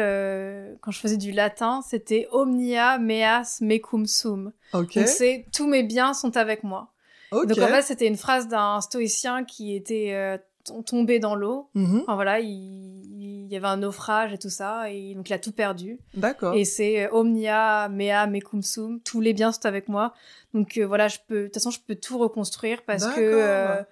quand je faisais du latin, c'était omnia meas mecum sum. Donc c'est tous mes biens sont avec moi. Donc en fait, c'était une phrase d'un stoïcien qui était tombé dans l'eau. Mhm. Enfin voilà, il, il y avait un naufrage et tout ça, et donc il a tout perdu. d'accord Et c'est euh, omnia mea mecum sum, tous les biens sont avec moi. Donc euh, voilà, je peux, de toute façon, je peux tout reconstruire parce que euh,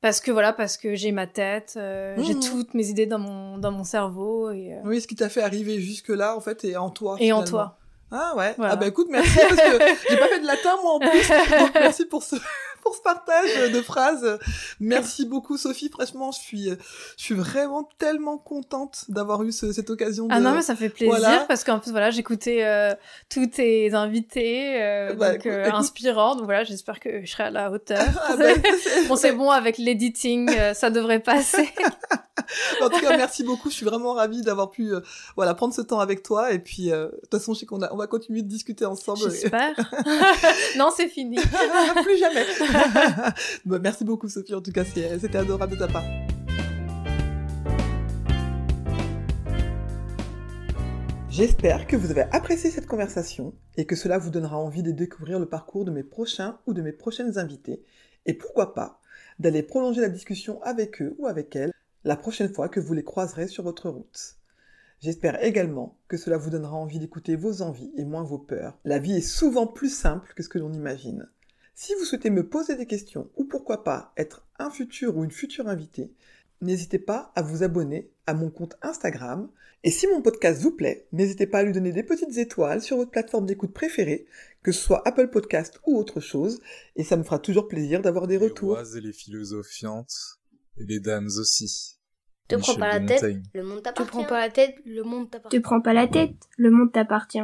parce que voilà, parce que j'ai ma tête, euh, j'ai Mhm. toutes mes idées dans mon dans mon cerveau et euh, oui ce qui t'a fait arriver jusque là en fait est en toi et en toi. Ah ouais. Voilà. Ah bah écoute, merci parce que j'ai pas fait de latin moi en plus. Donc merci pour ce pour ce partage de phrases. Merci beaucoup Sophie. Franchement, je suis je suis vraiment tellement contente d'avoir eu ce- cette occasion de Ah non mais ça fait plaisir Voilà. parce qu'en plus voilà j'écoutais euh, tous tes invités euh, Bah, donc euh, inspirants donc voilà j'espère que je serai à la hauteur. Ah bah, bon c'est bon avec l'editing ça devrait passer. en tout cas, merci beaucoup. Je suis vraiment ravie d'avoir pu euh, voilà prendre ce temps avec toi et puis euh, de toute façon, je sais qu'on on va continuer de discuter ensemble. J'espère. non c'est fini. Plus jamais. Bah, merci beaucoup Sophie. En tout cas, c'était adorable de ta part. J'espère que vous avez apprécié cette conversation et que cela vous donnera envie de découvrir le parcours de mes prochains ou de mes prochaines invités et pourquoi pas d'aller prolonger la discussion avec eux ou avec elles la prochaine fois que vous les croiserez sur votre route. J'espère également que cela vous donnera envie d'écouter vos envies et moins vos peurs. La vie est souvent plus simple que ce que l'on imagine. Si vous souhaitez me poser des questions ou pourquoi pas être un futur ou une future invitée, n'hésitez pas à vous abonner à mon compte Instagram. Et si mon podcast vous plaît, n'hésitez pas à lui donner des petites étoiles sur votre plateforme d'écoute préférée, que ce soit Apple Podcast ou autre chose, et ça me fera toujours plaisir d'avoir des Les retours. rois et les philosophiantes, et les dames aussi. Te prends Michel pas la de tête, Montaigne. le monde Te t'appartient. prends pas la tête, le monde Te t'appartient. prends pas la tête, le monde t'appartient.